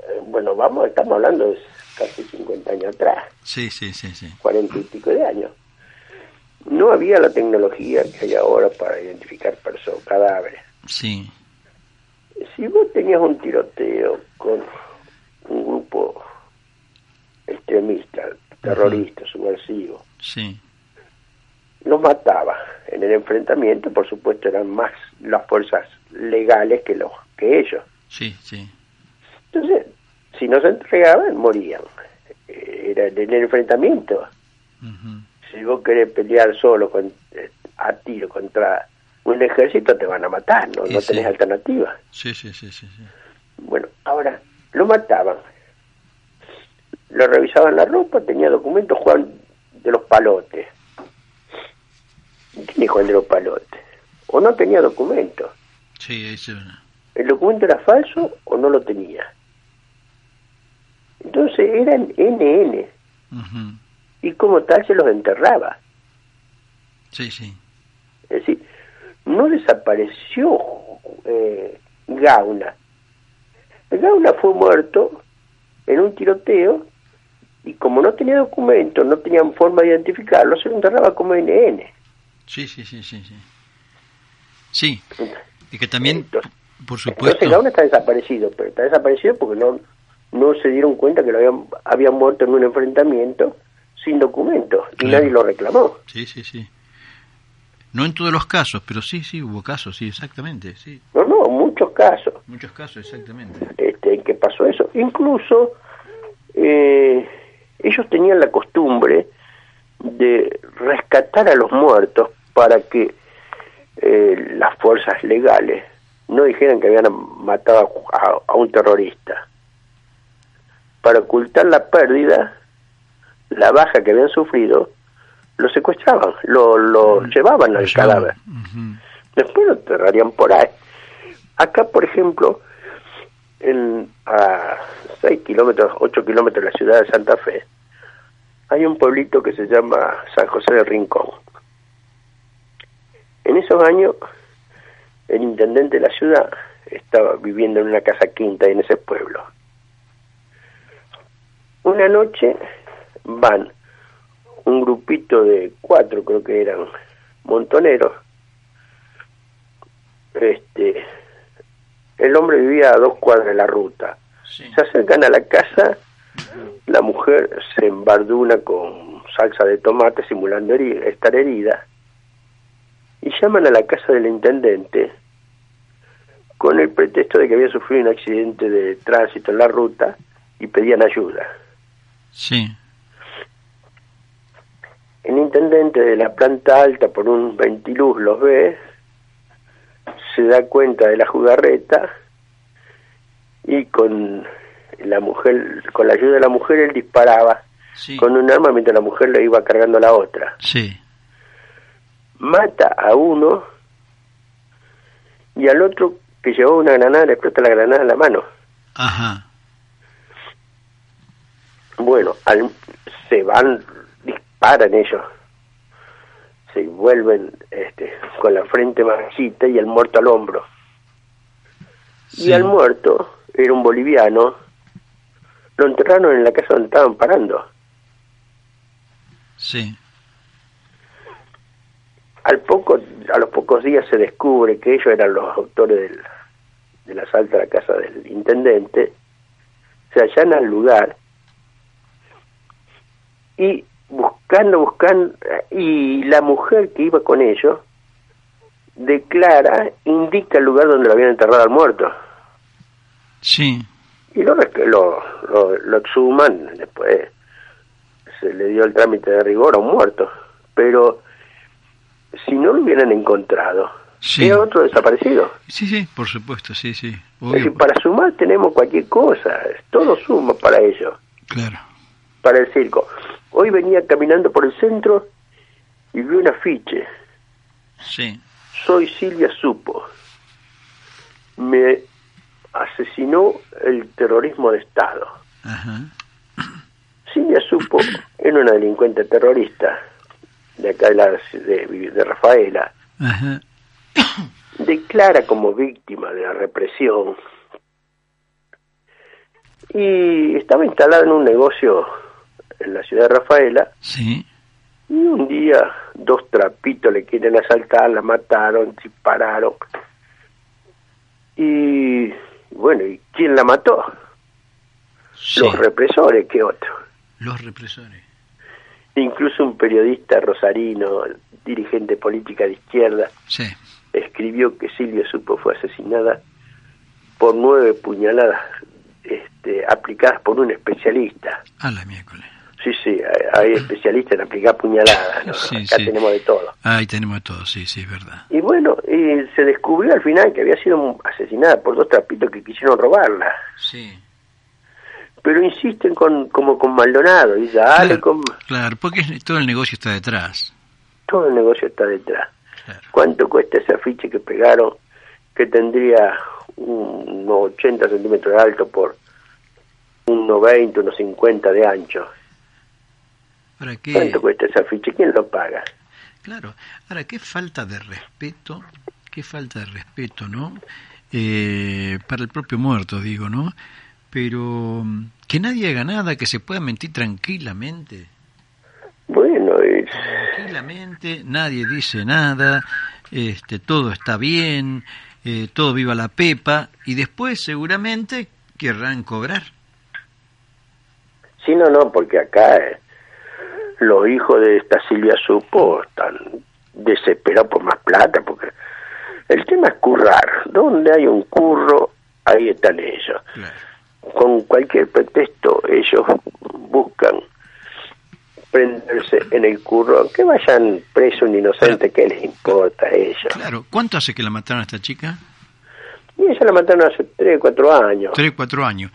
eh, bueno, vamos, estamos hablando de casi 50 años atrás, Sí, sí, sí, sí. 40 y pico de años. No había la tecnología que hay ahora para identificar personas, cadáveres. Sí. Si vos tenías un tiroteo con un grupo extremista, terrorista, subversivo, Sí. Los mataba. En el enfrentamiento, por supuesto, eran más las fuerzas legales que los que ellos. Sí, sí. Entonces, si no se entregaban, morían. Eh, Era en el enfrentamiento. Si vos querés pelear solo con, eh, a tiro contra un ejército, te van a matar, no, no sí. tenés alternativa. Sí, sí, sí, sí, sí. Bueno, ahora, lo mataban. Lo revisaban la ropa, tenía documentos Juan de los Palotes. ¿Quién es Juan de los Palotes? O no tenía documento. Sí, eso. ¿El documento era falso o no lo tenía? Entonces eran NN y como tal se los enterraba. Sí, sí. Es decir, no desapareció eh, Gauna. Gauna fue muerto en un tiroteo y como no tenía documento, no tenían forma de identificarlo, se lo enterraba como NN. Sí, sí, sí, sí, sí. Sí. Y que también, Entonces- por Entonces supuesto. Gauna está desaparecido, pero está desaparecido porque no no se dieron cuenta que lo habían, habían muerto en un enfrentamiento sin documento y Claro. nadie lo reclamó. Sí, sí, sí. No en todos los casos, pero sí, sí, hubo casos, sí, exactamente, sí. No, no, muchos casos. Muchos casos, exactamente. este, en que pasó eso. Incluso eh, ellos tenían la costumbre de rescatar a los muertos para que eh, las fuerzas legales no dijeran que habían matado a, a un terrorista. Para ocultar la pérdida, la baja que habían sufrido, lo secuestraban, lo, lo llevaban al Lo cadáver. Después lo enterrarían por ahí. Acá, por ejemplo, en, a 6 kilómetros, 8 kilómetros de la ciudad de Santa Fe, hay un pueblito que se llama San José del Rincón. En esos años, el intendente de la ciudad estaba viviendo en una casa quinta en ese pueblo. Una noche van un grupito de cuatro, creo que eran montoneros, este el hombre vivía a dos cuadras de la ruta. Sí. Se acercan a la casa, la mujer se embarduna con salsa de tomate simulando heri- estar herida y llaman a la casa del intendente con el pretexto de que había sufrido un accidente de tránsito en la ruta y pedían ayuda. Sí. El intendente de la planta alta por un ventiluz los ve, se da cuenta de la jugarreta y con la mujer, con la ayuda de la mujer él disparaba Sí. con un arma mientras la mujer le iba cargando a la otra. Sí. Mata a uno y al otro que llevó una granada le explota la granada en la mano. Ajá. Bueno, al- se van, disparan ellos, se vuelven este, con la frente marchita y el muerto al hombro. Sí. Y al muerto, era un boliviano, lo enterraron en la casa donde estaban parando. Sí. Al poco, a los pocos días se descubre que ellos eran los autores del, del asalto a la casa del intendente, se allana al lugar y buscando, buscando, y la mujer que iba con ellos declara, indica el lugar donde lo habían enterrado al muerto. Sí. y lo, lo, lo, lo exhuman, después se le dio el trámite de rigor a un muerto, pero si no lo hubieran encontrado, Sí. era otro desaparecido. Sí, sí, por supuesto, sí, sí. Es Obvio, decir, para sumar tenemos cualquier cosa, todo suma para ello, Claro. para el circo. Hoy venía caminando por el centro y vi un afiche, Sí. soy Silvia Supo, me asesinó el terrorismo de Estado. Ajá. Silvia Supo era una delincuente terrorista de acá de, la, de, de Rafaela, Ajá. declara como víctima de la represión y estaba instalada en un negocio en la ciudad de Rafaela Sí. y un día dos trapitos le quieren asaltar, la mataron, dispararon y bueno, ¿y quién la mató? Sí. Los represores, ¿qué otro? Los represores. Incluso un periodista rosarino, dirigente política de izquierda, Sí. escribió que Silvia Supo fue asesinada por nueve puñaladas este, aplicadas por un especialista. A la miércoles. Sí, sí, hay, hay especialistas en aplicar puñaladas, ¿no? Sí, acá sí. tenemos de todo. Ahí tenemos todo, sí, sí, es verdad. Y bueno, y se descubrió al final que había sido asesinada por dos trapitos que quisieron robarla. Sí. Pero insisten con como con Maldonado, y dale Claro, con... claro, porque todo el negocio está detrás. Todo el negocio está detrás. Claro. ¿Cuánto cuesta ese afiche que pegaron que tendría un- unos 80 centímetros de alto por unos 20, unos 50 de ancho? ¿Para qué? ¿Cuánto cuesta ese afiche? ¿Quién lo paga? Claro. Ahora, qué falta de respeto, qué falta de respeto, ¿no? Eh, para el propio muerto, digo, ¿no? Pero mm, que nadie haga nada, que se pueda mentir tranquilamente. Bueno, es, Tranquilamente, nadie dice nada, este, todo está bien, eh, todo viva la pepa, y después seguramente querrán cobrar. sí, no, no, porque acá eh, los hijos de esta Silvia Supo están desesperados por más plata, porque el tema es currar. Donde hay un curro, ahí están ellos. Claro. Con cualquier pretexto ellos buscan prenderse en el curro, que vayan preso un inocente, ¿qué les importa a ellos? Claro, ¿cuánto hace que la mataron a esta chica? Y ella la mataron hace 3, 4 años. Tres, cuatro años.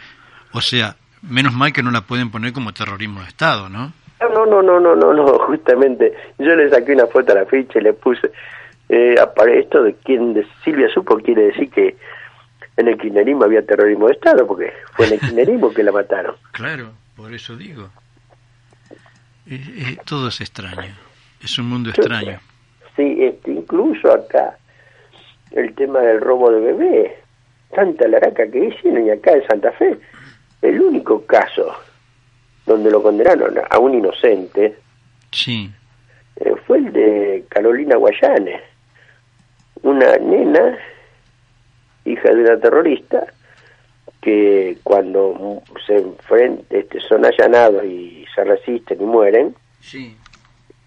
O sea, menos mal que no la pueden poner como terrorismo de Estado, ¿no? No, no, no, no, no, no, justamente yo le saqué una foto a la ficha y le puse, eh, esto de quien de Silvia supo quiere decir que en el kirchnerismo había terrorismo de Estado, porque fue en el kirchnerismo que la mataron. Claro, por eso digo. Eh, eh, todo es extraño. Es un mundo extraño. Sí, este, incluso acá el tema del robo de bebé, tanta laraca que hicieron y acá en Santa Fe, el único caso donde lo condenaron a un inocente Sí, eh, fue el de Carolina Guayane, una nena, hija de una terrorista, que cuando se enfrenta, este, son allanados y se resisten y mueren, sí.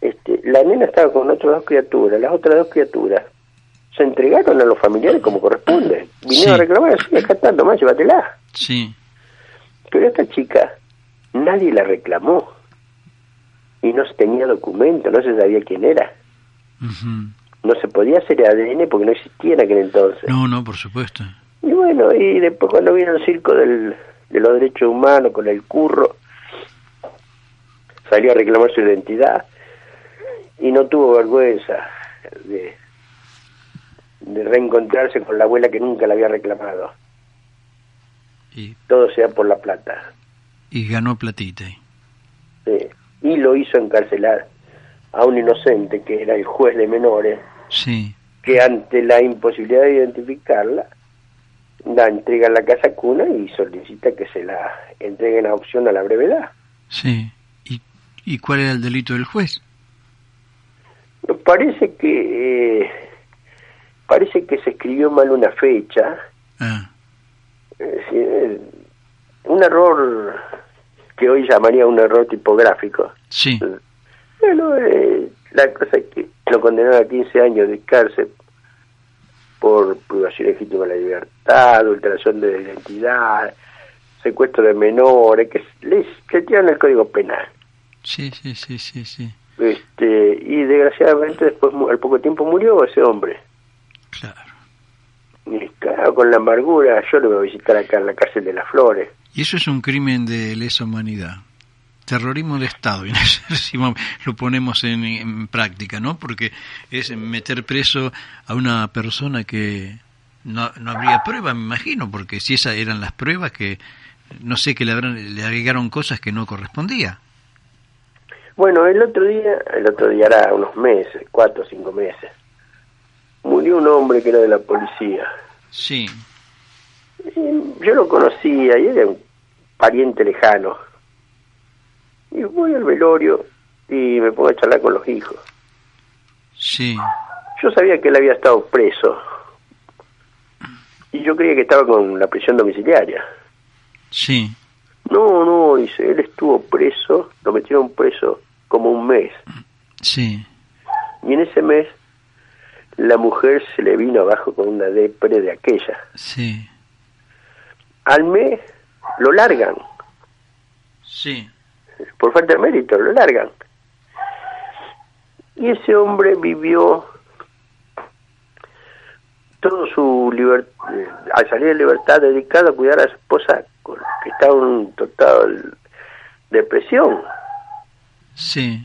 este, la nena estaba con otras dos criaturas, las otras dos criaturas se entregaron a los familiares como corresponde. Vinieron Sí. a reclamar, sí, acá está, tomá, llévatela. Sí, Pero esta chica, nadie la reclamó. Y no tenía documento, no se sabía quién era. ujú. No se podía hacer ADN porque no existía en aquel entonces. No, no, por supuesto. Y bueno, y después cuando vino el circo del, de los derechos humanos con el curro, salió a reclamar su identidad y no tuvo vergüenza de, de reencontrarse con la abuela que nunca la había reclamado. Y, Todo sea por la plata. y ganó platita. Sí. Y lo hizo encarcelar a un inocente que era el juez de menores, Sí, que ante la imposibilidad de identificarla, la entrega en la casa cuna y solicita que se la entreguen a opción a la brevedad. sí. ¿Y, ¿Y cuál era el delito del juez? Parece que eh, parece que se escribió mal una fecha, Ah, eh, un error que hoy llamaría un error tipográfico. sí, Bueno, eh, la cosa es que lo condenaron a 15 años de cárcel por privación legítima de la libertad, adulteración de la identidad, secuestro de menores, que les que tienen el código penal. Sí, sí, sí, sí, sí. Este, y desgraciadamente después, al poco tiempo murió ese hombre. Claro. Y claro, con la amargura, yo lo voy a visitar acá en la cárcel de las Flores. Y eso es un crimen de lesa humanidad. Terrorismo de Estado, y no sé si lo ponemos en, en práctica, ¿no? Porque es meter preso a una persona que no, no habría prueba, me imagino, porque si esas eran las pruebas que no sé que le, habrán, le agregaron cosas que no correspondía. Bueno, el otro día, el otro día era unos meses, cuatro o cinco meses, murió un hombre que era de la policía. Sí, Y yo lo conocía y era un pariente lejano. Y voy al velorio y me pongo a charlar con los hijos. sí, Yo sabía que él había estado preso. Y yo creía que estaba con la prisión domiciliaria. sí, No, no, dice, él estuvo preso, lo metieron preso como un mes. sí, Y en ese mes la mujer se le vino abajo con una depre de aquella. sí, Al mes lo largan, sí, por falta de mérito, lo largan. Y ese hombre vivió todo su libertad, al salir de libertad, dedicado a cuidar a su esposa, que estaba en total depresión. sí,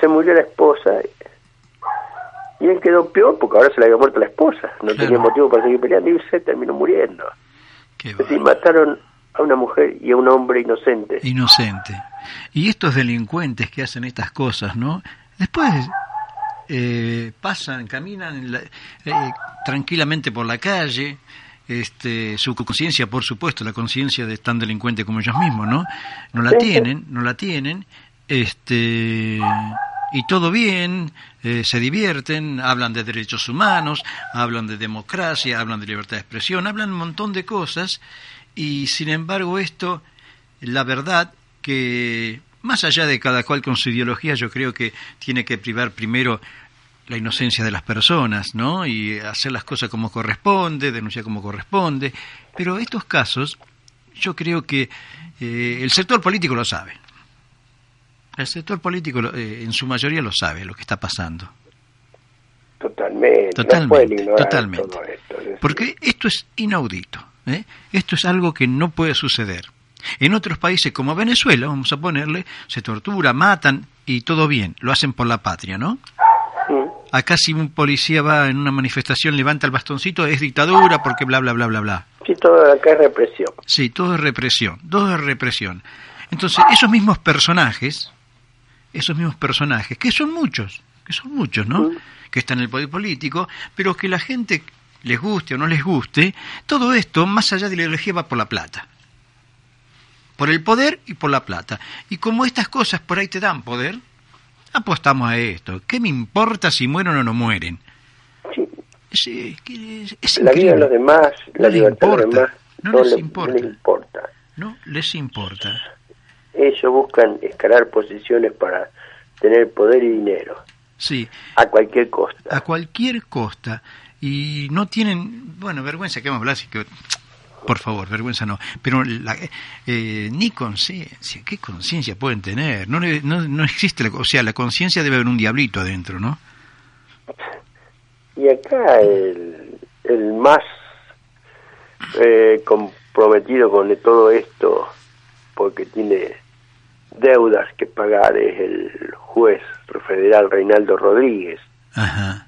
Se murió la esposa y él quedó peor porque ahora se le había muerto la esposa. No Claro. tenía motivo para seguir peleando y se terminó muriendo. qué Es decir, bárbaro. mataron a una mujer y a un hombre inocente. inocente. Y estos delincuentes que hacen estas cosas, ¿no? Después eh, pasan, caminan en la- eh, tranquilamente por la calle, este, su conciencia, por supuesto, la conciencia de tan delincuente como ellos mismos, ¿no? No la tienen, no la tienen, este, y todo bien, eh, se divierten, hablan de derechos humanos, hablan de democracia, hablan de libertad de expresión, hablan un montón de cosas, y sin embargo esto, la verdad que más allá de cada cual con su ideología, yo creo que tiene que privar primero la inocencia de las personas, ¿no? Y hacer las cosas como corresponde, denunciar como corresponde. Pero estos casos, yo creo que eh, el sector político lo sabe. El sector político eh, en su mayoría lo sabe lo que está pasando. Totalmente. Totalmente, totalmente. todo esto, es decir, Porque esto es inaudito. ¿eh? Esto es algo que no puede suceder. En otros países como Venezuela, vamos a ponerle, se tortura, matan y todo bien. Lo hacen por la patria, ¿no? Acá si un policía va en una manifestación, levanta el bastoncito, es dictadura porque bla, bla, bla, bla, bla. Sí, todo acá es represión. Sí, todo es represión, todo es represión. Entonces, esos mismos personajes, esos mismos personajes, que son muchos, que son muchos, ¿no? Que están en el poder político, pero que la gente les guste o no les guste, todo esto, más allá de la ideología, va por la plata. Por el poder y por la plata. Y como estas cosas por ahí te dan poder, apostamos a esto. ¿Qué me importa si mueren o no mueren? Sí, Sí, que es, es la vida de los demás, No la les libertad de los importa, demás, no no, les le- importa. no les importa. No les importa. Ellos buscan escalar posiciones para tener poder y dinero, Sí, a cualquier costa. a cualquier costa. Y no tienen, bueno, vergüenza que vamos a hablar, así que, por favor, vergüenza no. Pero la, eh, ni conciencia, ¿qué conciencia pueden tener? No, no, no existe, la, o sea, la conciencia debe haber un diablito adentro, ¿no? Y acá el, el más eh, comprometido con todo esto, porque tiene deudas que pagar, es el juez federal Reinaldo Rodríguez. Ajá,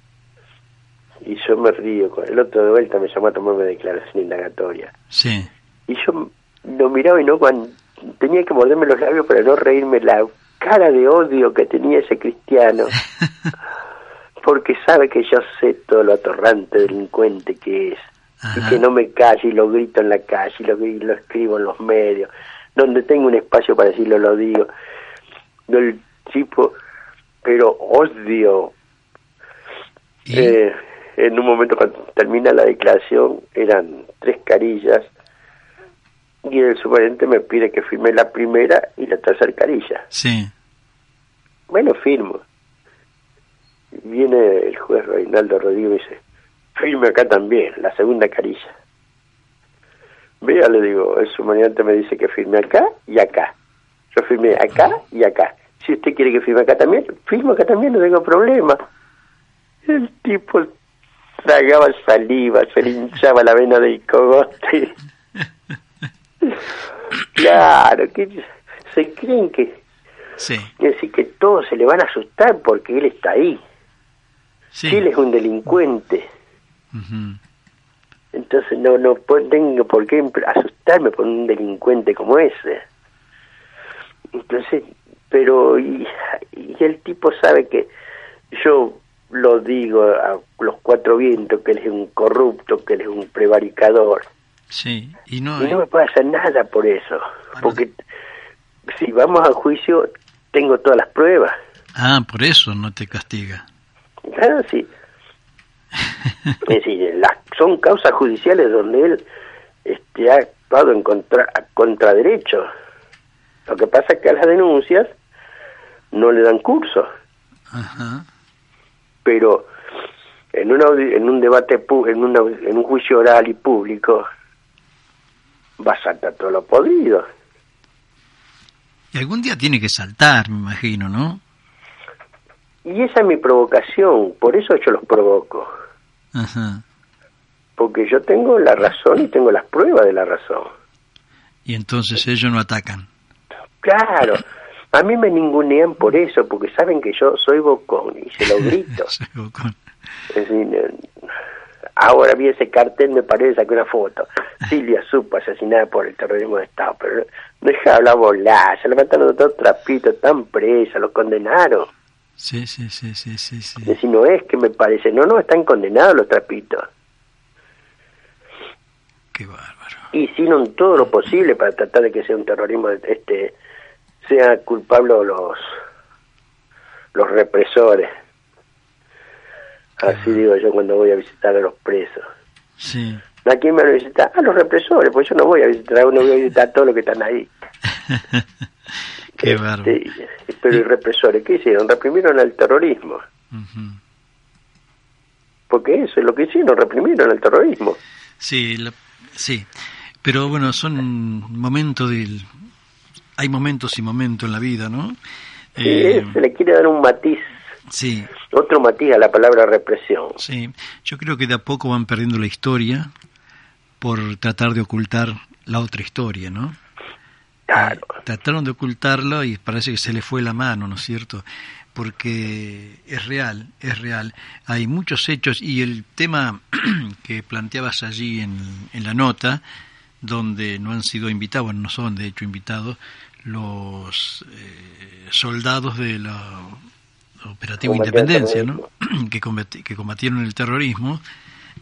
Y yo me río. El otro de vuelta me llamó a tomarme declaración indagatoria. sí, Y yo lo miraba y no cuando tenía que morderme los labios para no reírme la cara de odio que tenía ese cristiano. porque sabe que yo sé todo lo atorrante delincuente que es y que no me callo y lo grito en la calle y lo, y lo escribo en los medios donde tengo un espacio para decirlo lo digo del tipo pero odio ¿Y? Eh, en un momento cuando termina la declaración eran tres carillas y el superintendente me pide que firme la primera y la tercera carilla sí, bueno, firmo. Viene el juez Reinaldo Rodríguez y dice, firme acá también, la segunda carilla. Vea, le digo, el submariante me dice que firme acá y acá. Yo firmé acá y acá. Si usted quiere que firme acá también, firmo acá también, no tengo problema. El tipo tragaba saliva, se le hinchaba la vena del cogote. claro, que se creen que, Sí, decir, que todos se le van a asustar porque él está ahí. sí. Él es un delincuente. Ujú. Entonces no no tengo por qué asustarme por un delincuente como ese. Entonces, pero y, y el tipo sabe que yo lo digo a los cuatro vientos que él es un corrupto, que él es un prevaricador. Sí, y no, Y no me puede hacer nada por eso, porque si vamos a juicio tengo todas las pruebas. Ah, por eso no te castiga. Claro, sí. Es decir, las, son causas judiciales donde él este, ha actuado en contra, contra derecho. Lo que pasa es que a las denuncias no le dan curso, Ajá. Pero en, una, en un debate, en, una, en un juicio oral y público, va a saltar todo lo podrido. Y algún día tiene que saltar, me imagino, ¿no? Y esa es mi provocación, por eso yo los provoco. Ajá. Porque yo tengo la razón y tengo las pruebas de la razón. Y entonces ellos no atacan. Claro, a mí me ningunean por eso, porque saben que yo soy bocón y se lo grito. Es decir, eh, ahora vi ese cartel, me paré, saqué una foto. Silvia Supo asesinada por el terrorismo de Estado, pero deja de hablar volar, se levantaron dos trapitos, están presas, los condenaron. sí, sí, sí, sí, sí, Es sí. decir, no es que me parece, no, no, están condenados los trapitos. Qué bárbaro. Hicieron todo lo posible para tratar de que sea un terrorismo, este, sea culpable los, los represores. Así digo yo cuando voy a visitar a los presos. Sí. ¿A quién me van a visitar? A los represores, pues yo no voy a visitar, no voy a visitar a todos los que están ahí. Qué Este, bárbaro. pero ¿y represores qué hicieron? Reprimieron al terrorismo. Porque eso es lo que hicieron, reprimieron al terrorismo. Sí, la- sí. Pero bueno, son momentos del... Hay momentos y momentos en la vida, ¿no? Sí, Eh, se le quiere dar un matiz, sí, otro matiz a la palabra represión. sí. Yo creo que de a poco van perdiendo la historia por tratar de ocultar la otra historia, ¿no? Claro. Eh, trataron de ocultarlo y parece que se le fue la mano, ¿no es cierto? Porque es real, es real. Hay muchos hechos y el tema que planteabas allí en, en la nota, donde no han sido invitados, bueno, no son de hecho invitados, los eh, soldados de la Operativa Combatiente Independencia, ¿no? que, combati- que combatieron el terrorismo.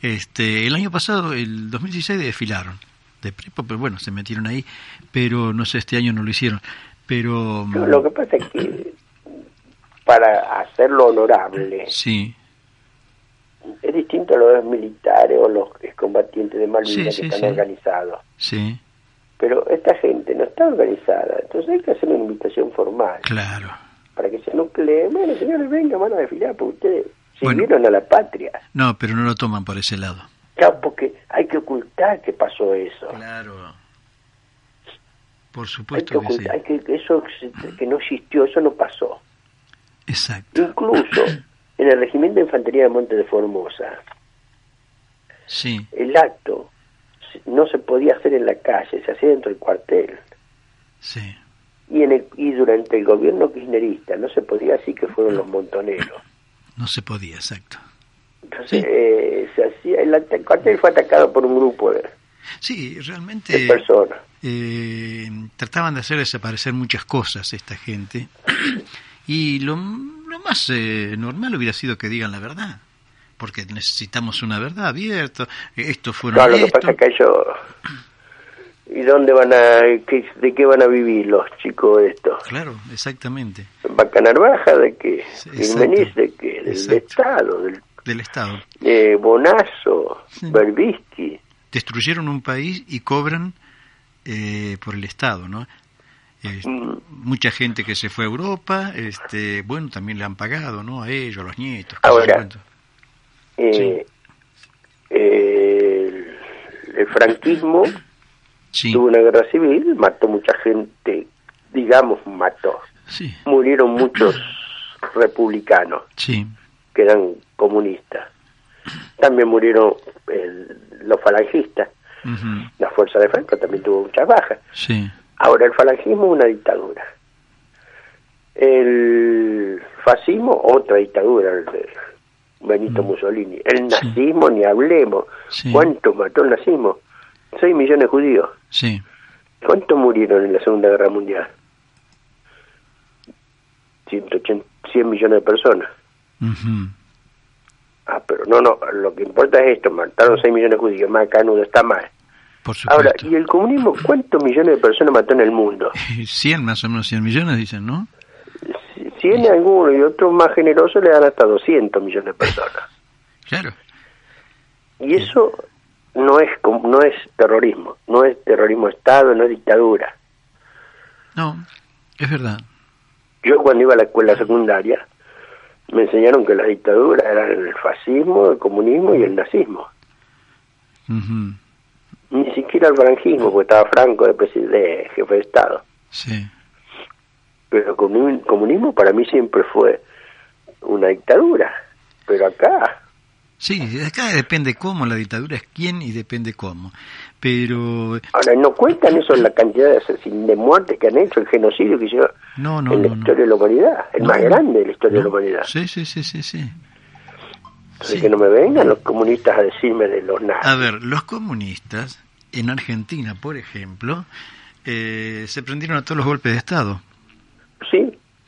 Este, el año pasado, el 2016, desfilaron de prepo, pero bueno, se metieron ahí, pero no sé, este año no lo hicieron. Pero No, lo que pasa es que para hacerlo honorable sí, es distinto a los militares o los combatientes de Malvinas Sí, sí, que están sí. organizados. sí, Pero esta gente no está organizada, entonces hay que hacer una invitación formal claro. para que se nuclee. Bueno, señores, vengan, van a desfilar, porque ustedes Bueno. sirvieron a la patria. No, pero no lo toman por ese lado. Claro, porque hay que ocultar que pasó eso. Claro. Por Hay que supuesto que sí. hay que, que eso que no existió, eso no pasó. Exacto. Incluso en el Regimiento de Infantería de Monte de Formosa, Sí, el acto no se podía hacer en la calle, se hacía dentro del cuartel. sí. Y, en el- y durante el gobierno kirchnerista no se podía así que fueron los montoneros. No se podía, exacto. Entonces, Sí. eh, se hacía, el, cuartel fue atacado por un grupo de, Sí, de realmente personas. eh, trataban de hacer desaparecer muchas cosas esta gente. Y lo, lo más eh, normal hubiera sido que digan la verdad. Porque necesitamos una verdad abierta. Esto fueron Claro, lo que pasa es que ellos... ¿Y dónde van a... qué- de qué van a vivir los chicos estos? Claro, exactamente. Bacanar Baja, ¿de qué? Exacto. ¿de qué? Del Exacto. Estado, del Del Estado. eh, Bonazo, Sí. Berbisky. Destruyeron un país y cobran eh, por el Estado, ¿no? Eh, Mm. mucha gente que se fue a Europa, este, bueno, también le han pagado, ¿no? A ellos, a los nietos. Ahora. Eh, el, el franquismo Sí. Tuvo una guerra civil, mató mucha gente, digamos, mató. Sí. Murieron muchos republicanos que eran comunistas. También murieron el- los falangistas. La fuerza de Franco también tuvo muchas bajas. Sí. Ahora, el falangismo es una dictadura. El fascismo, otra dictadura, el Benito Mussolini. El nazismo, ni hablemos. Sí. ¿Cuánto mató el nazismo? 6 millones de judíos. Sí. ¿Cuántos murieron en la Segunda Guerra Mundial? 180, 100 millones de personas. Ah, pero no, no, lo que importa es esto, mataron 6 millones de judíos, más canudo está mal. Por Ahora. ¿y el comunismo cuántos millones de personas mató en el mundo? 100 más o menos, 100 millones dicen, ¿no? Si tiene alguno y otros más generosos le dan hasta 200 millones de personas. Claro. Y eso no es no es terrorismo, no es terrorismo de Estado, no es dictadura. No, es verdad. Yo cuando iba a la escuela secundaria me enseñaron que las dictaduras eran el fascismo, el comunismo y el nazismo. Ujú. Ni siquiera el franquismo, porque estaba Franco de, de jefe de Estado. Sí. Pero el comu- comunismo para mí siempre fue una dictadura. Pero acá, Sí, acá depende cómo, la dictadura es quién y depende cómo. Pero ahora no cuentan eso la cantidad de, de muertes que han hecho, el genocidio que hicieron no, no, en la no. historia de la humanidad, el más grande de la historia de la humanidad. Sí, sí, sí, sí, sí. Entonces Sí. que no me vengan los comunistas a decirme de los nazis. A ver, los comunistas en Argentina, por ejemplo, eh, se prendieron a todos los golpes de Estado.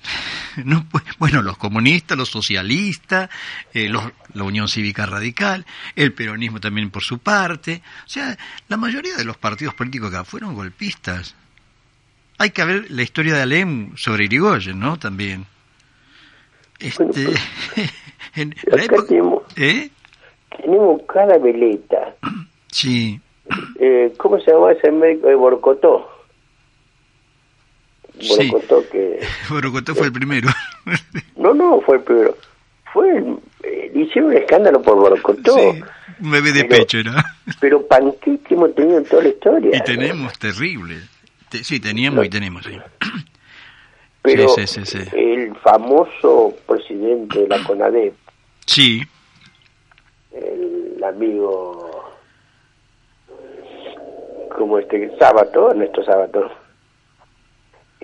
No, pues, bueno, los comunistas, los socialistas, eh, los- la Unión Cívica Radical, el peronismo también por su parte. O sea, la mayoría de los partidos políticos acá fueron golpistas. Hay que ver la historia de Alem sobre Irigoyen, ¿no? También. Este, en la acá época... tenemos, ¿Eh? tenemos cada veleta. Sí, Eh, ¿Cómo se llama ese médico de Borcotó? Sí. Borcotó que... Borocotó fue el primero. No, no, fue el primero. Fue el... eh, hicieron un escándalo por Borcotó. Sí, un bebé de Pero- pecho era. Pero panqueque hemos tenido en toda la historia. Y tenemos, terrible. Te- sí, teníamos y tenemos, sí. Pero Sí, sí, sí, sí. el famoso presidente de la CONADEP, Sí, el amigo como este sábado, nuestro sábado,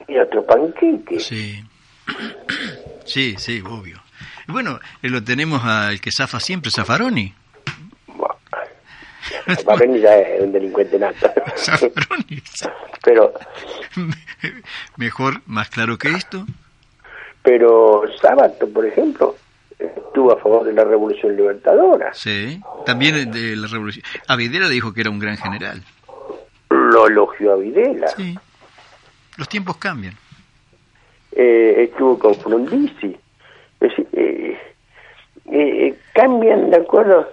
y otro panqueque. sí. Sí, sí, obvio. Bueno, eh, lo tenemos al que zafa siempre, Zafaroni. Barreni ya es un delincuente nato. Zafaroni. pero, Mejor, más claro que esto. pero Sábato, por ejemplo, estuvo a favor de la revolución libertadora. Sí. También de la revolución. Avidera dijo que era un gran general. Lo elogió a Videla. Sí. Los tiempos cambian. eh, estuvo con Frondizi. Es decir, eh, eh, cambian de acuerdo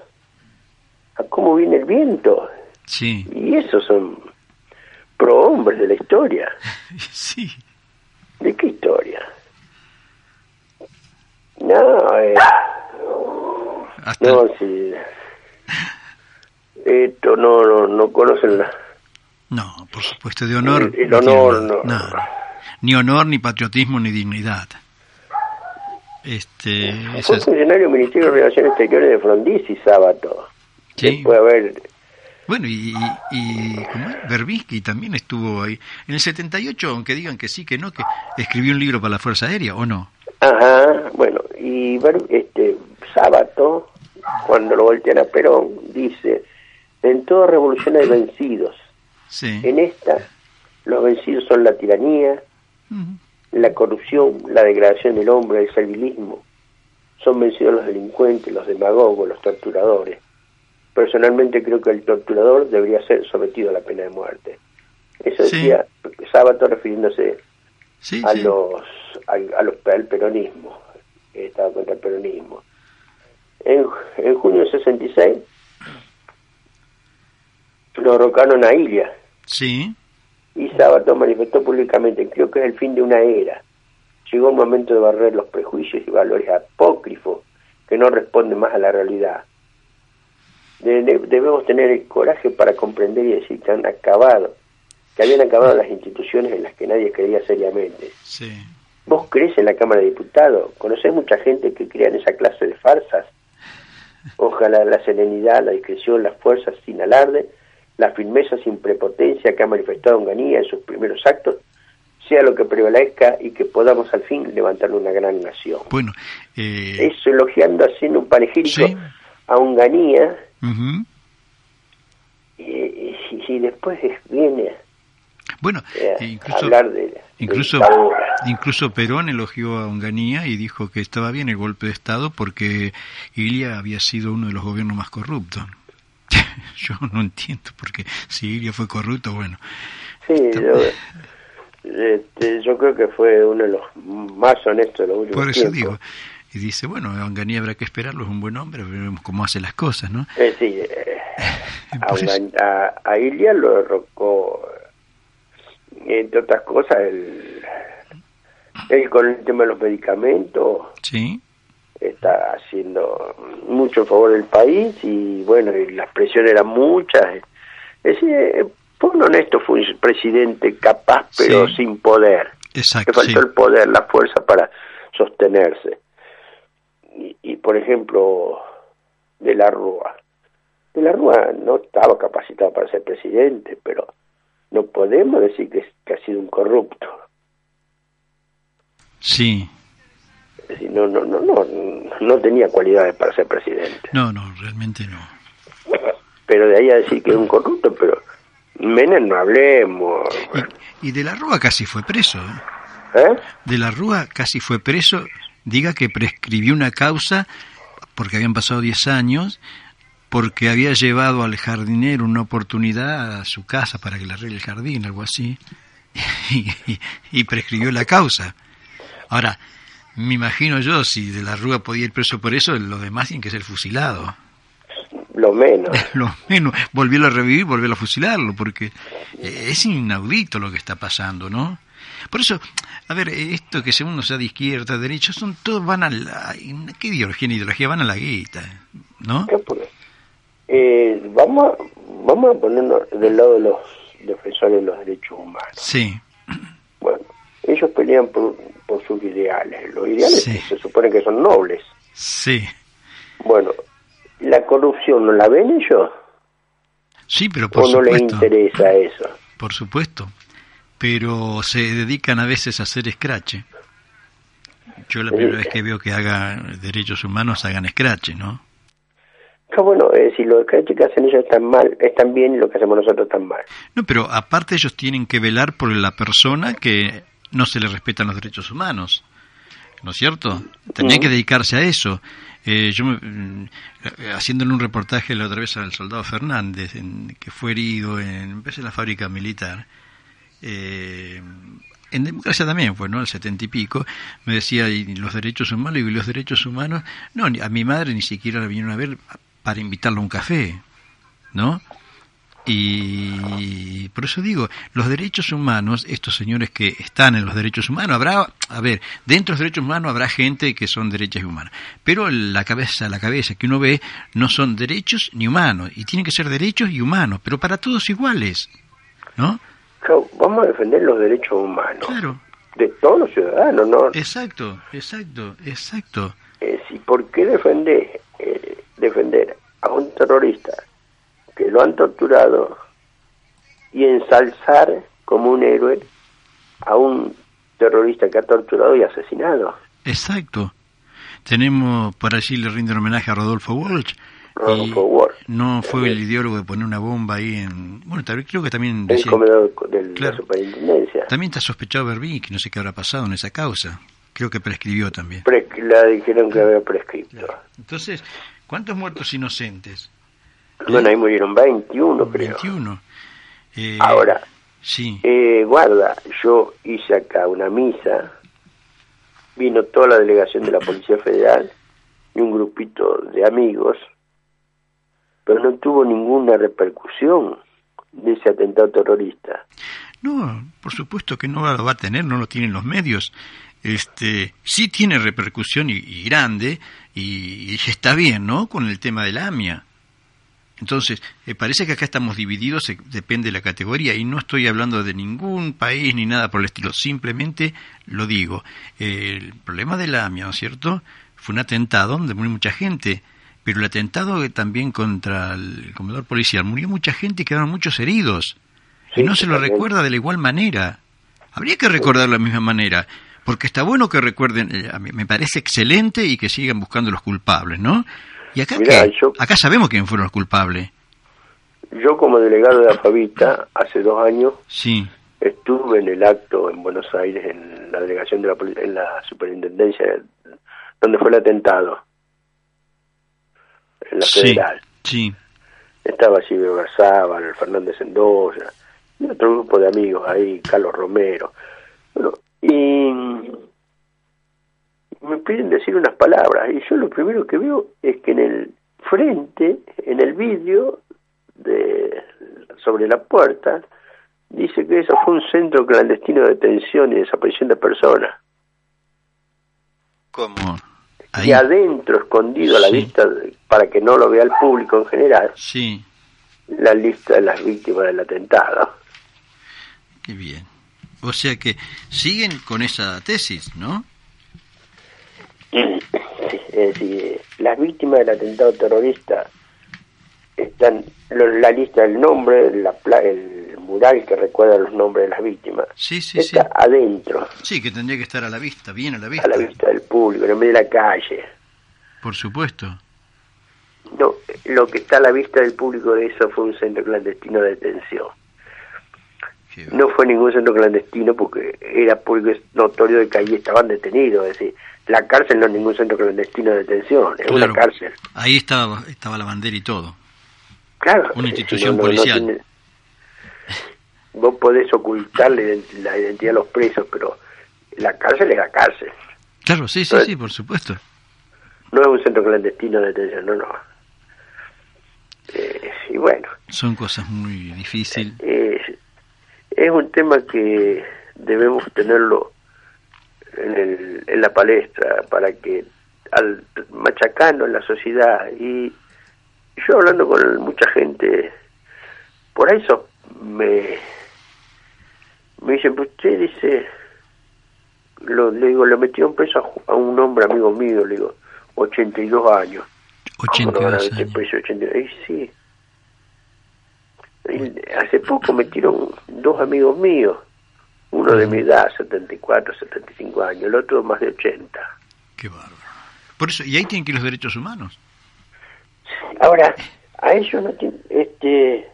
a cómo viene el viento. Sí. Y esos son prohombres de la historia. Sí. ¿De qué historia? No, eh, Hasta no, sí. Esto no, no, no conocen la... No, por supuesto, de honor. El- el no honor, no. nada. Ni honor, ni patriotismo, ni dignidad. Este. Fue funcionario del Ministerio de Relaciones Exteriores de Frondizi, Sábato. Sí. Después, a ver, Bueno, y, y, y. Berbisky también estuvo ahí. En el 78, aunque digan que sí, que no, que escribió un libro para la Fuerza Aérea, ¿o no? Ajá, bueno, y este Sábato, cuando lo voltean a Perón, dice, en toda revolución hay vencidos. Sí. En esta, los vencidos son la tiranía, la corrupción, la degradación del hombre, el servilismo. Son vencidos los delincuentes, los demagogos, los torturadores. Personalmente creo que el torturador debería ser sometido a la pena de muerte. Eso Sí. decía Sábato refiriéndose Sí, a los al, a los al peronismo estaba contra el peronismo en, en junio del 66 lo derrocaron a Ilia Sí. y Sábato manifestó públicamente creo que es el fin de una era llegó el momento de barrer los prejuicios y valores apócrifos que no responden más a la realidad De- de- debemos tener el coraje para comprender y decir que han acabado que habían acabado las instituciones en las que nadie creía seriamente. Sí. ¿Vos crees en la Cámara de Diputados? ¿Conocés mucha gente que crea en esa clase de farsas? Ojalá la serenidad, la discreción, las fuerzas sin alarde, la firmeza sin prepotencia que ha manifestado Onganía en sus primeros actos, sea lo que prevalezca y que podamos al fin levantar una gran nación. Bueno, eh, Eso elogiando, haciendo un panegírico Sí. a Onganía ujú. y, y- y después viene bueno, eh, e a incluso hablar de, Incluso, incluso Perón elogió a Onganía y dijo que estaba bien el golpe de Estado porque Ilia había sido uno de los gobiernos más corruptos. Yo no entiendo porque si Ilia fue corrupto, bueno. Sí, yo, este, yo creo que fue uno de los más honestos de los últimos Por eso tiempos. digo. Y dice, bueno, a Onganía habrá que esperarlo, es un buen hombre, veremos cómo hace las cosas, ¿no? Eh, a, Por eso- Ongan- a, a Ilia lo derrocó, eh, entre otras cosas, el, él con el tema de los medicamentos Sí, está haciendo mucho en favor del país y bueno, y las presiones eran muchas. Es decir, fue un honesto fue un presidente capaz pero Sí. sin poder. exacto, Le faltó sí. el poder, la fuerza para sostenerse. Y, y, por ejemplo, de la Rúa. De la Rúa no estaba capacitado para ser presidente, pero no podemos decir que, que ha sido un corrupto. Sí, Es decir, no, no, no, no, no tenía cualidades para ser presidente. no, no, realmente no. Pero de ahí a decir que es un corrupto, pero Menem no hablemos. Y, y de la Rúa casi fue preso, ¿eh? ¿eh? De la Rúa casi fue preso, diga que prescribió una causa porque habían pasado 10 años, porque había llevado al jardinero una oportunidad a su casa para que le arregle el jardín, algo así, y, y- y prescribió la causa. Ahora, me imagino yo, si de la Rúa podía ir preso por eso, los demás tienen que ser fusilados. Lo menos. Lo menos, volvió a revivir, volvió a fusilarlo, porque eh, es inaudito lo que está pasando, ¿no? Por eso, a ver, esto que según sea de izquierda, de derecha, son todos van a la... ¿Qué ideología ni ideología? Van a la guita, ¿no? Eh, vamos, a, vamos a ponernos del lado de los defensores de los derechos humanos. Sí, ellos pelean por, por sus ideales. Los ideales Sí. se supone que son nobles. sí, Bueno, ¿la corrupción no la ven ellos? sí, pero por ¿O no les supuesto, interesa eso? por supuesto, pero se dedican a veces a hacer scratch. Yo la primera vez que veo que hagan derechos humanos hagan scratch, ¿no? Que bueno, es decir, lo que hacen ellos están mal, están bien y lo que hacemos nosotros están mal. No, pero aparte ellos tienen que velar por la persona que no se le respetan los derechos humanos, ¿no es cierto? Tendrían que dedicarse a eso. Eh, yo, me- mm, haciéndole un reportaje la otra vez al soldado Fernández, en- que fue herido en, en la fábrica militar, eh, en democracia también fue, ¿no? Al setenta y pico, me decía, ¿y los derechos humanos? Y los derechos humanos, no, a mi madre ni siquiera la vinieron a ver para invitarla a un café, ¿no? Y por eso digo, los derechos humanos, estos señores que están en los derechos humanos, habrá, a ver, dentro de los derechos humanos habrá gente que son derechos humanos, pero la cabeza, la cabeza que uno ve no son derechos ni humanos, y tienen que ser derechos y humanos, pero para todos iguales, ¿no? Vamos a defender los derechos humanos Claro, de todos los ciudadanos, ¿no? exacto, exacto, exacto. Decir, ¿por qué defender, eh, defender a un terrorista que lo han torturado y ensalzar como un héroe a un terrorista que ha torturado y asesinado? Exacto. Tenemos, por allí le rinden homenaje a Rodolfo Walsh. Rodolfo Walsh. No fue el ideólogo de poner una bomba ahí en... Bueno, creo que también El decía- comedor de la superintendencia. También está sospechado Berbí, que no sé qué habrá pasado en esa causa. Creo que prescribió también. La dijeron que había prescripto. Entonces, ¿cuántos muertos inocentes? Bueno, ahí murieron 21, creo. 21. Eh, Ahora, Sí, Eh, guarda, yo hice acá una misa, vino toda la delegación de la Policía Federal y un grupito de amigos, pero no tuvo ninguna repercusión de ese atentado terrorista. No, por supuesto que no lo va a tener, no lo tienen los medios. Este, sí tiene repercusión y, y grande, y, y está bien, ¿no? Con el tema del AMIA. Entonces, eh, parece que acá estamos divididos, eh, depende de la categoría, y no estoy hablando de ningún país ni nada por el estilo, simplemente lo digo. Eh, el problema del AMIA, ¿no es cierto? Fue un atentado donde murió mucha gente, pero el atentado también contra el comedor policial, murió mucha gente y quedaron muchos heridos. y no se lo recuerda de la igual manera. Habría que recordar de la misma manera, porque está bueno que recuerden, eh, a mí me parece excelente y que sigan buscando los culpables, ¿no? Y acá, Mirá, ¿qué? yo- acá sabemos quién fueron los culpables. Yo como delegado de Alfabita, hace dos años, Sí, estuve en el acto en Buenos Aires, en la delegación de la, en la superintendencia, donde fue el atentado, en la sí, federal. sí, Estaba Silvio Garzábal, Fernández Endoya, y otro grupo de amigos ahí, Carlos Romero. Bueno, y me piden decir unas palabras, y yo lo primero que veo es que en el frente, en el vidrio de sobre la puerta, dice que eso fue un centro clandestino de detención y desaparición de personas. ¿Cómo? Ahí, Y adentro, escondido a la Sí. vista, para que no lo vea el público en general, sí, la lista de las víctimas del atentado. qué bien. O sea que siguen con esa tesis, ¿no? Decir, las víctimas del atentado terrorista están lo- la lista del nombre, la el mural que recuerda los nombres de las víctimas, Sí, sí, sí. está adentro, Sí, que tendría que estar a la vista, bien a la vista. a la vista del público, en medio de la calle. Por supuesto. No, lo que está a la vista del público de eso fue un centro clandestino de detención. No fue ningún centro clandestino porque era público notorio de que ahí estaban detenidos. Es decir, la cárcel no es ningún centro clandestino de detención, es Claro. una cárcel. Ahí estaba, estaba la bandera y todo. Claro. Una eh, institución policial. tiene- vos podés ocultar la ident- la identidad de los presos, pero la cárcel es la cárcel. Claro, sí, sí, sí, por supuesto. No es un centro clandestino de detención, no, no. Eh, y bueno, Son cosas muy difíciles. es, es un tema que debemos tenerlo en, el, en la palestra para que al machacando en la sociedad y yo hablando con mucha gente por eso me me dicen pues usted dice lo, le digo le metió un preso a, un hombre amigo mío le digo 82 años ¿Cómo no van a 82 meter años. preso 82? Y sí. Y hace poco metieron dos amigos míos, uno de mi edad, 74, 75 años, el otro más de 80. Qué bárbaro. Por eso, y ahí tienen que ir los derechos humanos. Ahora, a ellos no tienen, este,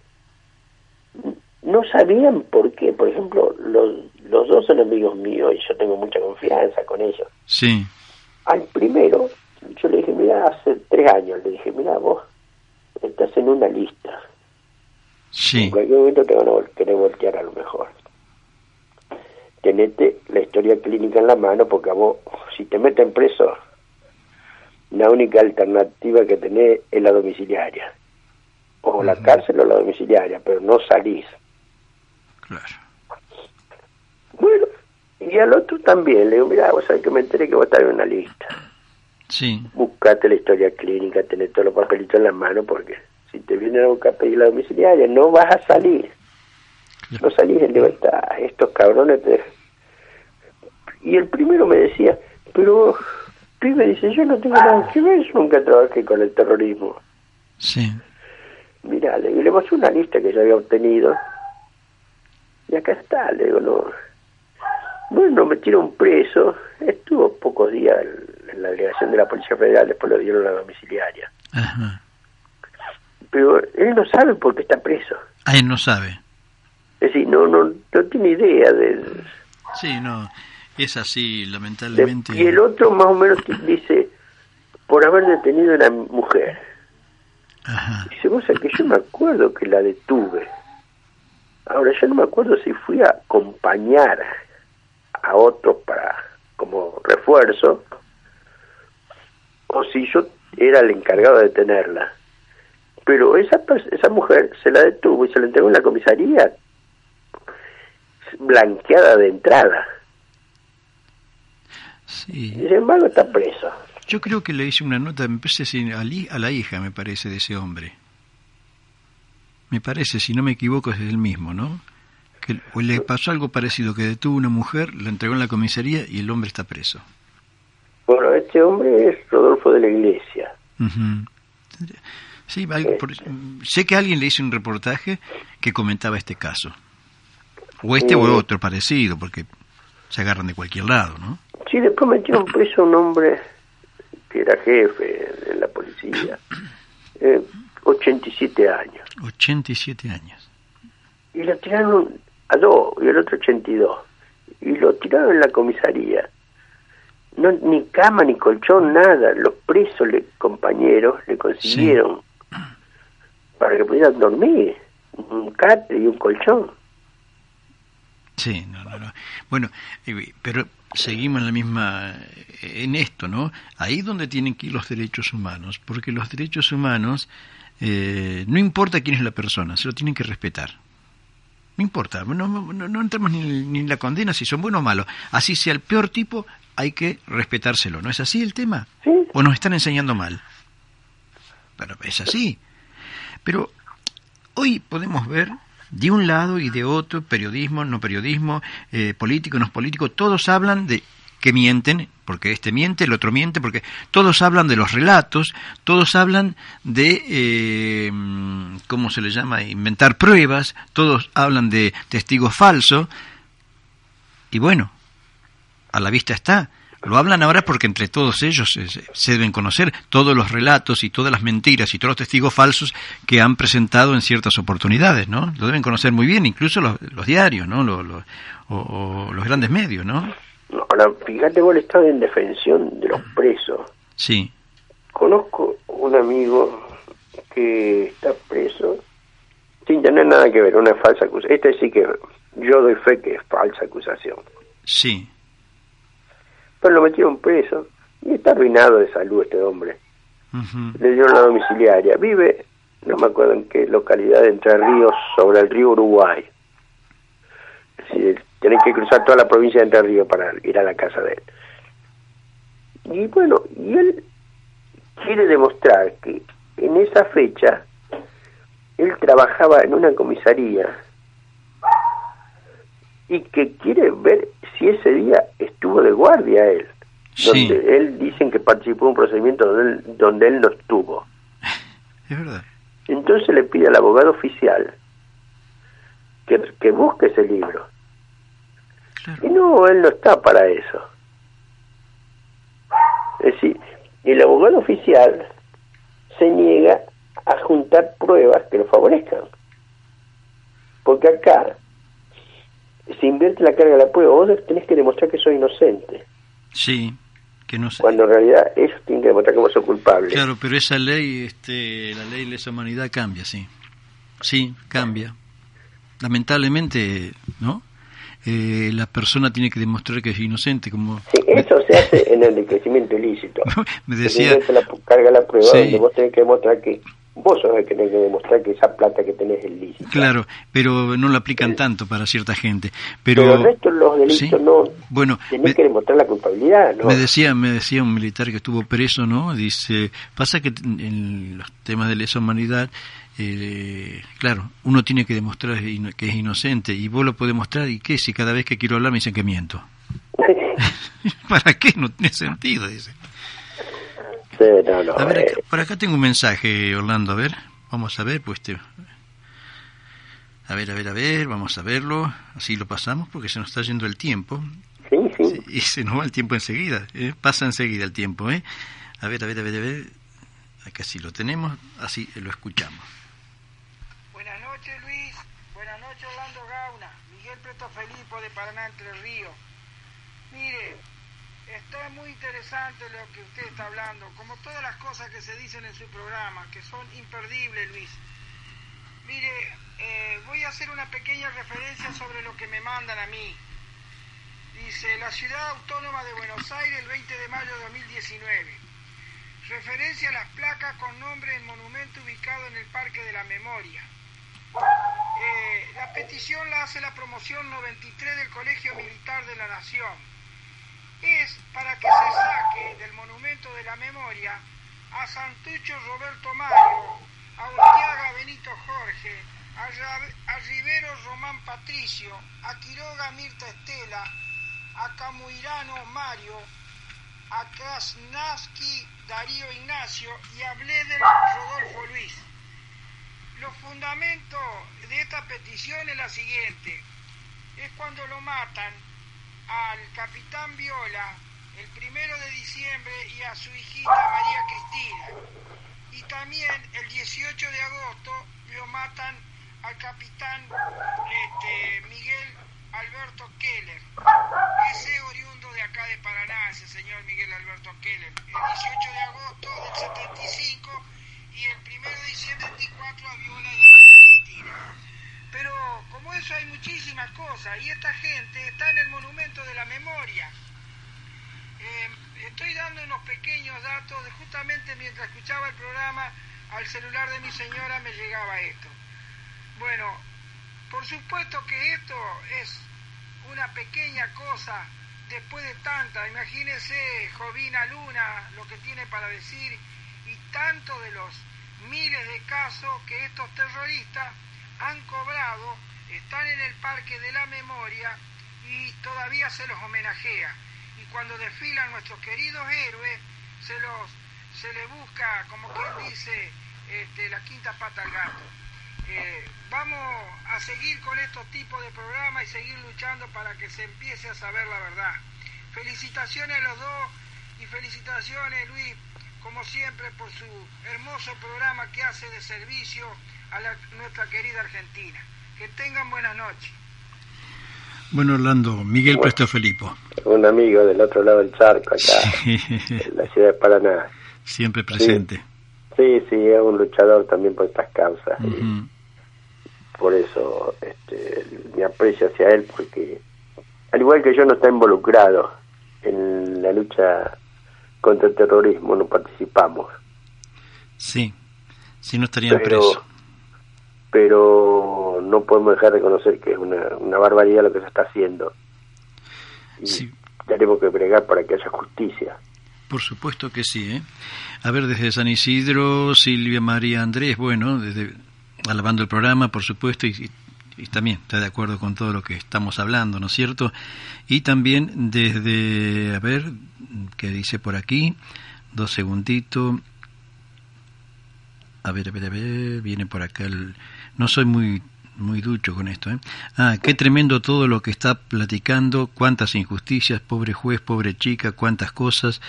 no sabían por qué. Por ejemplo, los, los dos son amigos míos y yo tengo mucha confianza con ellos. Sí, Al primero, yo le dije, mira, hace tres años, le dije, mira, vos estás en una lista. En sí, cualquier momento te van a vol- querer voltear a lo mejor. Tenete la historia clínica en la mano porque a vos, si te meten preso, la única alternativa que tenés es la domiciliaria. O la cárcel o la domiciliaria, pero no salís. claro. Bueno, y al otro también, le digo, mira, vos sabés que me enteré que vos estás en una lista. Sí, Buscate la historia clínica, tenés todos los papelitos en la mano porque si te vienen a buscar a pedir la domiciliaria no vas a salir. No salís en libertad, estos cabrones te... Y el primero me decía, pero pibe dice, yo no tengo nada que ver, yo nunca trabajé con el terrorismo. sí. Mira, le, le mostré una lista que yo había obtenido, y acá está, le digo, no... Bueno, metieron preso, estuvo pocos días en- en la delegación de la Policía Federal, después lo dieron a la domiciliaria. Ajá. Pero él no sabe por qué está preso. Ah, él no sabe. Es decir, no, no, no tiene idea de, Sí, no. Es así, De- lamentablemente. y el otro más o menos dice, por haber detenido a una mujer. Ajá. Dice, vos que yo me acuerdo que la detuve. Ahora, yo no me acuerdo si fui a acompañar a otros para como refuerzo o si yo era el encargado de detenerla. Pero esa, esa mujer se la detuvo y se la entregó en la comisaría blanqueada de entrada. Sí. Sin embargo está preso. Yo creo que le hice una nota, me parece a, la hija, me parece, de ese hombre. me parece, si no me equivoco, es el mismo, ¿no? Que le pasó algo parecido, que detuvo una mujer, la entregó en la comisaría y el hombre está preso. Bueno, este hombre es Rodolfo de la Iglesia. Sí, sé que alguien le hizo un reportaje que comentaba este caso. O este o otro parecido, porque se agarran de cualquier lado, ¿no? Sí, después metieron preso un hombre que era jefe de la policía. Eh, 87 años. 87 años. Y lo tiraron a dos y el otro 82. Y lo tiraron en la comisaría. No, ni cama, ni colchón, nada. Los presos, le, compañeros, le consiguieron para que pudieran dormir un catre y un colchón. Sí, no, no, no. Bueno, eh, pero seguimos en la misma, eh, en esto, ¿no? Ahí donde tienen que ir los derechos humanos, porque los derechos humanos, eh, no importa quién es la persona, se lo tienen que respetar. No importa, no, no, entramos ni, ni, en la condena si son buenos o malos. Así sea el peor tipo, hay que respetárselo. ¿No es así el tema? ¿Sí? ¿O nos están enseñando mal? Pero es así. Pero hoy podemos ver de un lado y de otro, periodismo, no periodismo, eh, político, no político, todos hablan de que mienten, porque este miente, el otro miente, porque todos hablan de los relatos, todos hablan de, eh, ¿cómo se le llama?, inventar pruebas, todos hablan de testigos falsos, y bueno, a la vista está, lo hablan ahora porque entre todos ellos se, deben conocer todos los relatos y todas las mentiras y todos los testigos falsos que han presentado en ciertas oportunidades, ¿no? Lo deben conocer muy bien, incluso los, diarios, ¿no? Los, o, los grandes medios, ¿no? Ahora, fíjate, vos estás en defensión de los presos. Sí. Conozco un amigo que está preso sin tener nada que ver, una falsa acusación. Este sí que yo doy fe que es falsa acusación. Sí pero lo metieron preso y está arruinado de salud este hombre. Le dieron la domiciliaria. Vive, no me acuerdo en qué localidad de Entre Ríos, sobre el río Uruguay. Decir, tenés que cruzar toda la provincia de Entre Ríos para ir a la casa de él. Y bueno, y él quiere demostrar que en esa fecha él trabajaba en una comisaría y que quiere ver si ese día estuvo de guardia él. Donde él dicen que participó en un procedimiento donde él, donde él no estuvo. Es verdad. Entonces le pide al abogado oficial que, que busque ese libro. Y no, él no está para eso. Es decir, el abogado oficial se niega a juntar pruebas que lo favorezcan. Porque acá se invierte la carga de la prueba. Vos tenés que demostrar que soy inocente. Sí, que no sé. Cuando en realidad ellos tienen que demostrar que vos sos culpable. Claro, pero esa ley, este, la ley de lesa humanidad cambia, sí. Sí, cambia. Lamentablemente, ¿no? Eh, la persona tiene que demostrar que es inocente. como Sí, eso se hace en el enriquecimiento ilícito. Me decía... la carga la prueba donde vos tenés que demostrar que vos sos el que tenés que demostrar que esa plata que tenés es lícita. Claro, pero no lo aplican tanto para cierta gente. Pero, el resto los delitos no. Bueno, tenés que demostrar la culpabilidad, ¿no? Me decía, me decía un militar que estuvo preso, ¿no? Dice, pasa que en los temas de lesa humanidad, eh, claro, uno tiene que demostrar que es inocente y vos lo podés demostrar y qué si cada vez que quiero hablar me dicen que miento. ¿Para qué? No tiene sentido, dice. A ver, eh. por acá tengo un mensaje, Orlando, a ver, vamos a ver, pues te... A ver, a ver, a ver, vamos a verlo, así lo pasamos porque se nos está yendo el tiempo. Sí, sí. Y se nos va el tiempo enseguida, ¿eh? pasa enseguida el tiempo, ¿eh? A ver, a ver, a ver, a ver, acá sí lo tenemos, así lo escuchamos. Buenas noches, Luis. Buenas noches, Orlando Gauna. Miguel Preto Felipo de Paraná, Entre Ríos. Mire, Está muy interesante lo que usted está hablando, como todas las cosas que se dicen en su programa, que son imperdibles, Luis. Mire, eh, voy a hacer una pequeña referencia sobre lo que me mandan a mí. Dice, la ciudad autónoma de Buenos Aires el 20 de mayo de 2019. Referencia a las placas con nombre en monumento ubicado en el Parque de la Memoria. Eh, la petición la hace la promoción 93 del Colegio Militar de la Nación es para que se saque del monumento de la memoria a Santucho Roberto Mario, a Urtiaga Benito Jorge, a, a Rivero Román Patricio, a Quiroga Mirta Estela, a Camuirano Mario, a Krasnaski Darío Ignacio y a Bledel Rodolfo Luis. Los fundamentos de esta petición es la siguiente. Es cuando lo matan al capitán Viola el primero de diciembre y a su hijita María Cristina. Y también el 18 de agosto lo matan al capitán este, Miguel Alberto Keller. Ese oriundo de acá de Paraná, ese señor Miguel Alberto Keller. El 18 de agosto del 75 y el 1 de diciembre del 24 a Viola y a María Cristina. Pero como eso hay muchísimas cosas y esta gente está en el monumento de la memoria. Eh, estoy dando unos pequeños datos de justamente mientras escuchaba el programa al celular de mi señora me llegaba esto. Bueno, por supuesto que esto es una pequeña cosa después de tanta. Imagínese Jovina Luna lo que tiene para decir y tanto de los miles de casos que estos terroristas han cobrado, están en el Parque de la Memoria y todavía se los homenajea. Y cuando desfilan nuestros queridos héroes, se los se le busca, como quien dice, este, la quinta pata al gato. Eh, vamos a seguir con estos tipos de programas y seguir luchando para que se empiece a saber la verdad. Felicitaciones a los dos y felicitaciones Luis, como siempre, por su hermoso programa que hace de servicio a la- nuestra querida Argentina. Que tengan buenas noches. Bueno, Orlando, Miguel Presto Felipo. Un amigo del otro lado del charco, acá, en la ciudad de Paraná. Siempre presente. Sí, sí, es un luchador también por estas causas. y por eso este, me aprecio hacia él, porque al igual que yo no está involucrado en la lucha contra el terrorismo, no participamos. Sí, si no estarían Pero- presos. Pero no podemos dejar de reconocer que es una, una barbaridad lo que se está haciendo. Y Sí. tenemos que bregar para que haya justicia. Por supuesto que sí, ¿eh? A ver, desde San Isidro, Silvia María Andrés, bueno, desde alabando el programa, por supuesto, y, y- y también está de acuerdo con todo lo que estamos hablando, ¿no es cierto? Y también desde, a ver, ¿qué dice por aquí? Dos segunditos. A ver, a ver, a ver, viene por acá el... No soy muy muy ducho con esto, ¿eh? Ah, qué tremendo todo lo que está platicando, cuántas injusticias, pobre juez, pobre chica, cuántas cosas.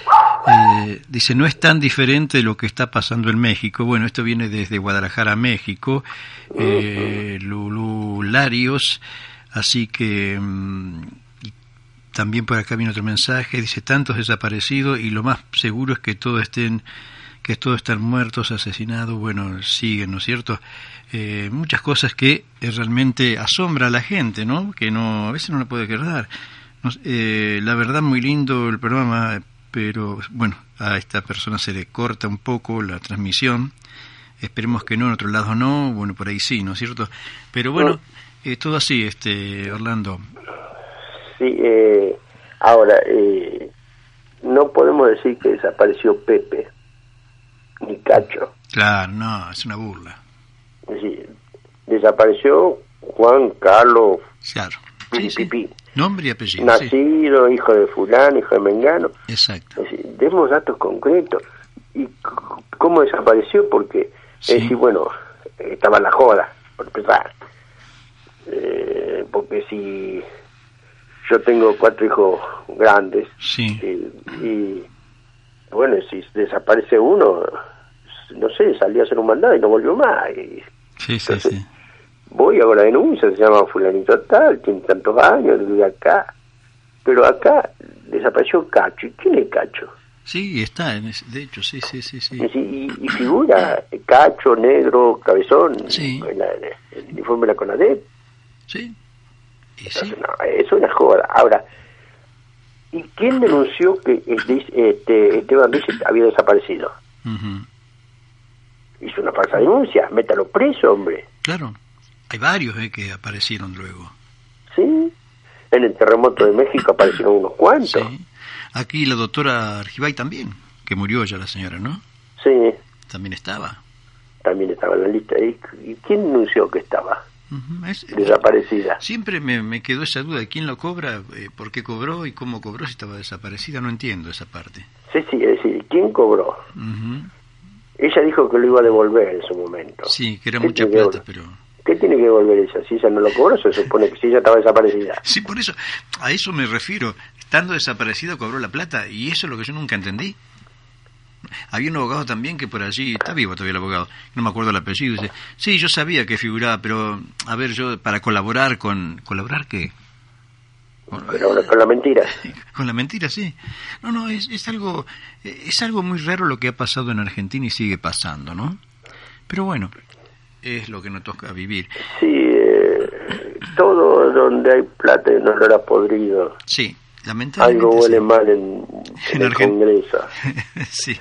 Eh, dice, no es tan diferente de lo que está pasando en México. Bueno, esto viene desde Guadalajara, México. Eh, Larios, así que... mm, también por acá viene otro mensaje, dice, tantos desaparecidos y lo más seguro es que todos estén que todos están muertos, asesinados, bueno, siguen, ¿no es cierto? Eh, muchas cosas que eh, realmente asombra a la gente, ¿no? Que no, a veces no la puede quedar. eh, la verdad, muy lindo el programa, pero bueno, a esta persona se le corta un poco la transmisión. Esperemos que no, en otro lado no, bueno, por ahí sí, ¿no es cierto? Pero bueno, eh, todo así, este Orlando. Sí, eh, ahora, eh, no podemos decir que desapareció Pepe, ni Cacho. Claro, no, es una burla. Es decir, desapareció Juan Carlos Claro. Sí, sí. Nombre y apellido. sí. nacido, hijo de fulano, hijo de Mengano. Exacto. Es decir, demos datos concretos. ¿Y cómo desapareció? Porque, Sí. es decir, bueno, estaba en la joda, por empezar. Eh, porque si yo tengo cuatro hijos grandes Sí. eh, y, bueno, si desaparece uno, no sé, salió a hacer un mandado y no volvió más. Y Sí, sí, Entonces, sí. voy hago la denuncia, se llama fulanito tal, tiene tantos años, vive acá. Pero acá desapareció Cacho. ¿Y quién es Cacho? Sí, está, en ese- de hecho, sí, sí, sí, sí. Y, y- figura Cacho, negro, cabezón, Sí. en la- en el uniforme de la CONADEP. Sí. Y sí. Entonces, no, es una joda. Ahora, ¿y quién denunció que este, este, Esteban Vélez había desaparecido? Ujú. Hizo una falsa denuncia, métalo preso, hombre. Claro. Hay varios eh, que aparecieron luego. ¿Sí? En el terremoto de México aparecieron unos cuantos. Sí. Aquí la doctora Argibay también, que murió ya la señora, ¿no? Sí. También estaba. también estaba en la lista. ¿Y, quién anunció que estaba Es- desaparecida? Siempre me, me quedó esa duda de quién lo cobra, eh, por qué cobró y cómo cobró si estaba desaparecida. No entiendo esa parte. Sí, sí, es decir, ¿quién cobró? Ella dijo que lo iba a devolver en su momento. Sí, que era ¿Qué mucha plata, pero... ¿Qué tiene que devolver ella? Si ella no lo cobró, se supone que si ella estaba desaparecida. Sí, por eso, a eso me refiero. Estando desaparecido cobró la plata y eso es lo que yo nunca entendí. Había un abogado también que por allí, está vivo todavía el abogado, no me acuerdo el apellido, dice, sí, yo sabía que figuraba, pero a ver, yo para colaborar con... ¿Colaborar qué? Con- la mentira. con la mentira, sí. No, no, es, es algo es algo muy raro lo que ha pasado en Argentina y sigue pasando, ¿no? Pero bueno, es lo que nos toca vivir. Sí, eh, todo donde hay plata y un olor a podrido. Sí, lamentablemente. Algo huele sí. mal en, En en el Congreso. sí.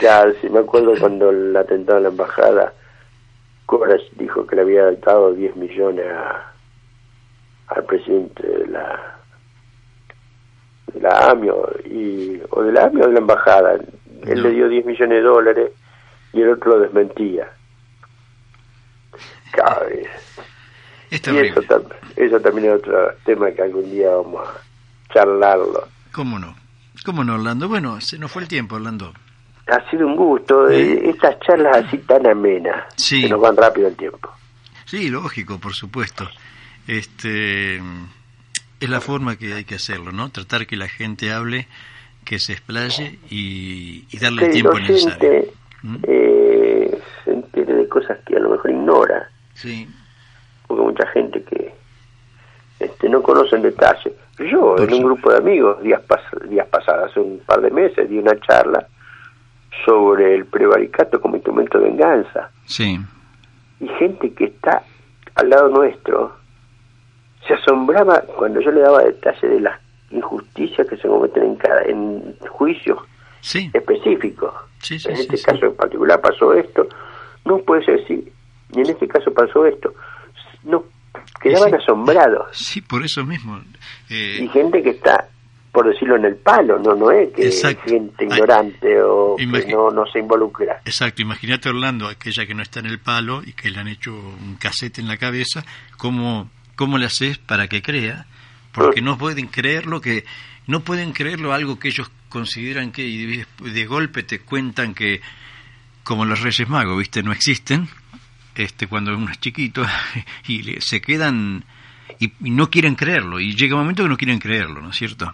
Claro, sí, me acuerdo cuando el atentado en la embajada, Coras dijo que le había dado 10 millones a, al presidente de la, de la AMIO, y, o de la AMIO o de la embajada. Él No. le dio 10 millones de dólares y el otro lo desmentía. Claro, y- Es y terrible. eso, eso también es otro tema que algún día vamos a charlarlo. ¿Cómo no? ¿Cómo no, Orlando? Bueno, se nos fue el tiempo, Orlando. Ha sido un gusto, eh, estas charlas así tan amenas, Sí. que nos van rápido el tiempo. Sí, lógico, por supuesto. Este es la forma que hay que hacerlo, ¿no? Tratar que la gente hable, que se explaye y, y darle el el tiempo necesario. oyente ¿Mm? eh, se entere de cosas que a lo mejor ignora, Sí, porque mucha gente que este, no conoce en detalle. Yo, Por en un grupo de amigos, días, pas- días pasados, hace un par de meses, di una charla sobre el prevaricato como instrumento de venganza. sí, Y gente que está al lado nuestro se asombraba cuando yo le daba detalles de las injusticias que se cometen en, cada, en juicios sí, específicos. sí, sí, en este caso en particular pasó esto, no puede ser así, y en este caso pasó esto. No, quedaban asombrados. Sí, por eso mismo. Eh, Y gente que está, por decirlo en el palo, no no es que Exacto. gente Ay, ignorante o que no, no se involucra. Exacto, imagínate Orlando, aquella que no está en el palo y que le han hecho un casete en la cabeza, ¿cómo, cómo le haces para que crea? Porque no pueden creerlo que no pueden creerlo algo que ellos consideran que y de, de golpe te cuentan que como los Reyes Magos, ¿viste? No existen. Este cuando uno es chiquito y le- se quedan y no quieren creerlo y llega un momento que no quieren creerlo, ¿no es cierto?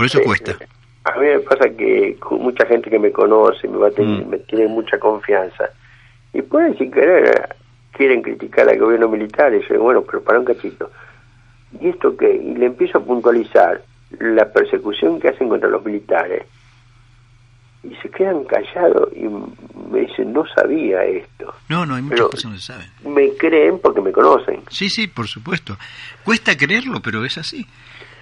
Por eso Sí, cuesta. A mí me pasa que mucha gente que me conoce, me, va a tener- Mm. me tiene mucha confianza, y pueden sin querer, quieren criticar al gobierno militar, y yo bueno, pero para un cachito. ¿Y esto qué? Y le empiezo a puntualizar la persecución que hacen contra los militares, y se quedan callados y me dicen, no sabía esto. No, no, hay muchas Pero- cosas que saben. Me creen porque me conocen. Sí, sí, por supuesto. Cuesta creerlo, pero es así.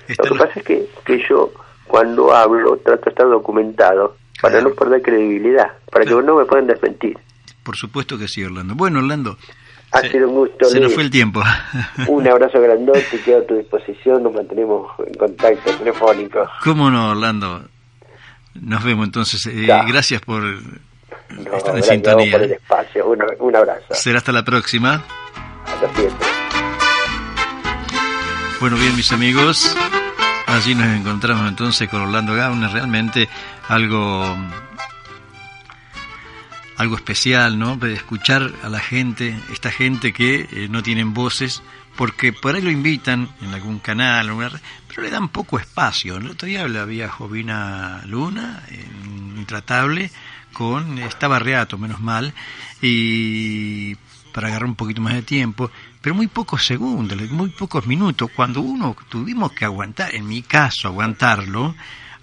Lo que pasa es que, que yo, cuando hablo, trato de estar documentado para Claro. no perder credibilidad, para Claro. que no me puedan desmentir. Por supuesto que sí, Orlando. Bueno, Orlando, Ha se, sido un gusto, se nos fue el tiempo. Un abrazo grandote, quedo a tu disposición, nos mantenemos en contacto telefónico. ¿Cómo no, Orlando? Nos vemos entonces. Eh, gracias por No, estar en sintonía. por el espacio. Un, un abrazo. Será hasta la próxima. Hasta siempre. Bueno, bien, mis amigos, allí nos encontramos entonces con Orlando Gauna, realmente algo algo especial, ¿no? De escuchar a la gente, esta gente que eh, no tienen voces, porque por ahí lo invitan en algún canal, pero le dan poco espacio. El otro día había Jovina Luna, Intratable, con, estaba Reato, menos mal, y para agarrar un poquito más de tiempo, pero muy pocos segundos, muy pocos minutos, cuando uno tuvimos que aguantar, en mi caso, aguantarlo,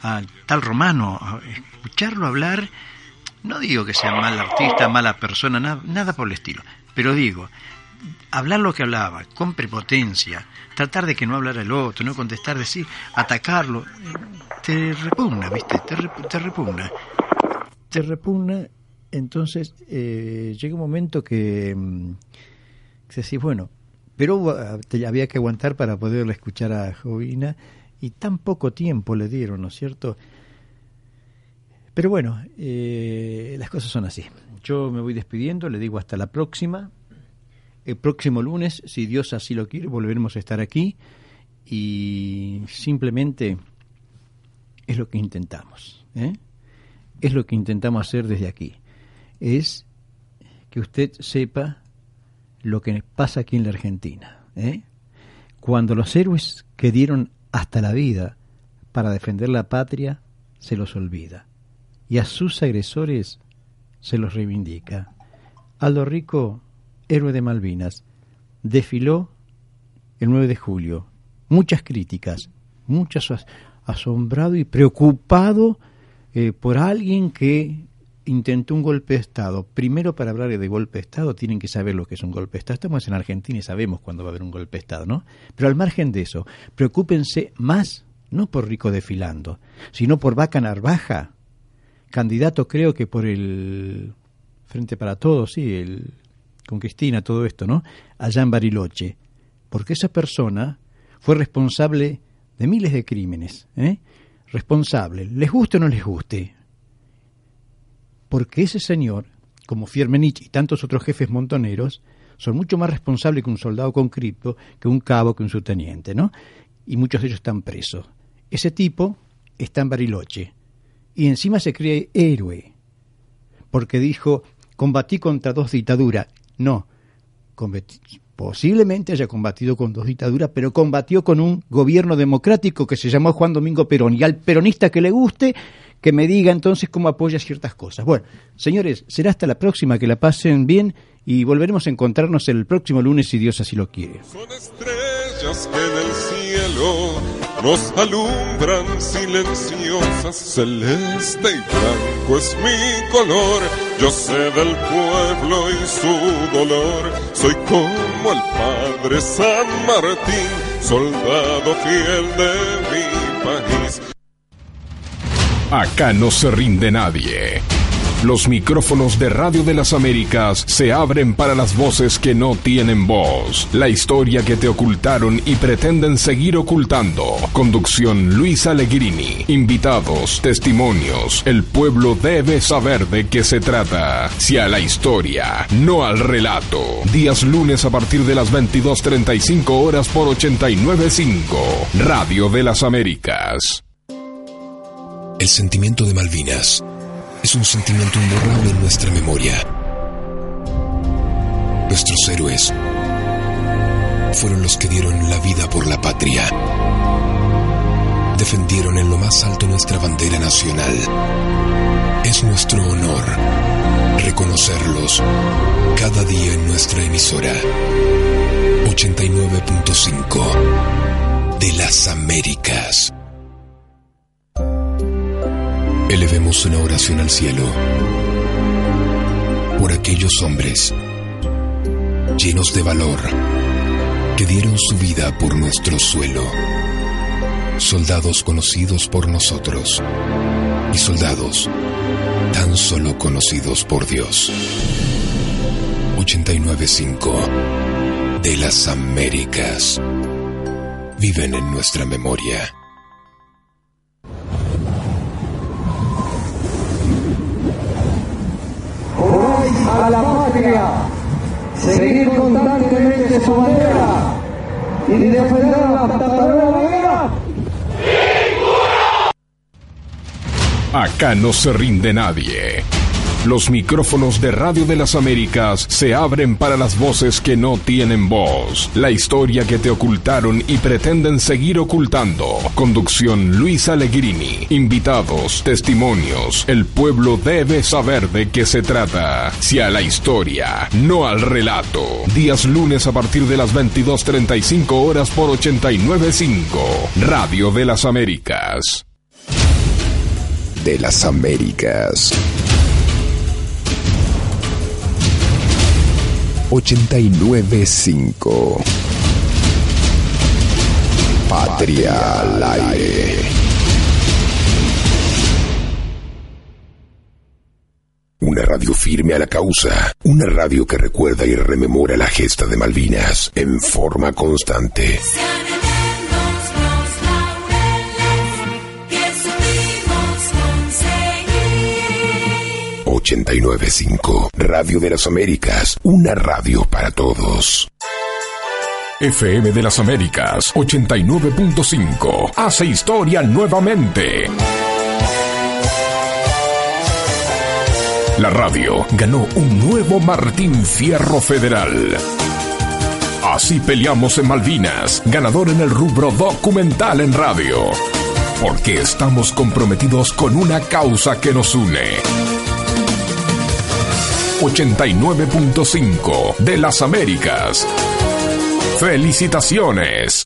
al tal romano, a escucharlo hablar, no digo que sea mal artista, mala persona, nada, por el estilo, pero digo, hablar lo que hablaba, con prepotencia, tratar de que no hablara el otro, no contestar, decir, atacarlo, te repugna, ¿viste? Te, rep- te repugna. Te repugna, entonces eh, llega un momento que, que decís, bueno, pero te había que aguantar para poderle escuchar a Jovina y tan poco tiempo le dieron, ¿no es cierto? Pero bueno, eh, las cosas son así. yo me voy despidiendo, le digo hasta la próxima. El próximo lunes, si Dios así lo quiere, volveremos a estar aquí y simplemente es lo que intentamos. ¿eh? Es lo que intentamos hacer desde aquí. Es que usted sepa lo que pasa aquí en la Argentina. ¿eh? Cuando los héroes que dieron hasta la vida para defender la patria, se los olvida. Y a sus agresores se los reivindica. Aldo Rico, héroe de Malvinas, desfiló el 9 de julio. Muchas críticas, muchas asombrado y preocupado eh, por alguien que intentó un golpe de Estado. Primero, para hablar de golpe de Estado, tienen que saber lo que es un golpe de Estado. Estamos en Argentina y sabemos cuándo va a haber un golpe de Estado, ¿no? Pero al margen de eso, preocúpense más, no por Rico desfilando, sino por Vaca Narvaja, candidato creo que por el Frente para Todos, sí, el, con Cristina, todo esto, ¿no? Allá en Bariloche. Porque esa persona fue responsable de miles de crímenes, ¿eh? Responsable, les guste o no les guste, porque ese señor, como Fiermenich y tantos otros jefes montoneros, son mucho más responsables que un soldado con cripto, que un cabo, que un subteniente, ¿no? Y muchos de ellos están presos. Ese tipo está en Bariloche y encima se cree héroe, porque dijo, combatí contra dos dictaduras. No, posiblemente haya combatido con dos dictaduras, pero combatió con un gobierno democrático que se llamó Juan Domingo Perón. Y al peronista que le guste, que me diga entonces cómo apoya ciertas cosas. Bueno, señores, será hasta la próxima, que la pasen bien y volveremos a encontrarnos el próximo lunes si Dios así lo quiere. Son estrellas que en el cielo nos alumbran silenciosas, celeste y blanco es mi color. Yo sé del pueblo y su dolor, soy como el padre San Martín, soldado fiel de mi país. Acá no se rinde nadie. Los micrófonos de Radio de las Américas se abren para las voces que no tienen voz. La historia que te ocultaron y pretenden seguir ocultando. Conducción Luis Allegrini. Invitados, testimonios. El pueblo debe saber de qué se trata. Si a la historia, no al relato. Días lunes a partir de las 22.35 horas por 89.5. Radio de las Américas. El sentimiento de Malvinas es un sentimiento imborrable en nuestra memoria. Nuestros héroes fueron los que dieron la vida por la patria. Defendieron en lo más alto nuestra bandera nacional. Es nuestro honor reconocerlos cada día en nuestra emisora 89.5 de las Américas. Elevemos una oración al cielo por aquellos hombres llenos de valor que dieron su vida por nuestro suelo. Soldados conocidos por nosotros y soldados tan solo conocidos por Dios. 895 de las Américas viven en nuestra memoria. Seguir constantemente su bandera y defenderla hasta la vida. Acá no se rinde nadie. Los micrófonos de Radio de las Américas se abren para las voces que no tienen voz. La historia que te ocultaron y pretenden seguir ocultando. Conducción Luis Allegrini. Invitados, testimonios. El pueblo debe saber de qué se trata. Si a la historia, no al relato. Días lunes a partir de las 22.35 horas por 89.5. Radio de las Américas. De las Américas. 895. Patria al aire. Una radio firme a la causa. Una radio que recuerda y rememora la gesta de Malvinas en forma constante. 895. Radio de las Américas, una radio para todos. FM de las Américas 89.5 hace historia nuevamente. La radio ganó un nuevo Martín Fierro Federal. Así peleamos en Malvinas, ganador en el rubro documental en radio. Porque estamos comprometidos con una causa que nos une. 89.5 de las Américas. Felicitaciones.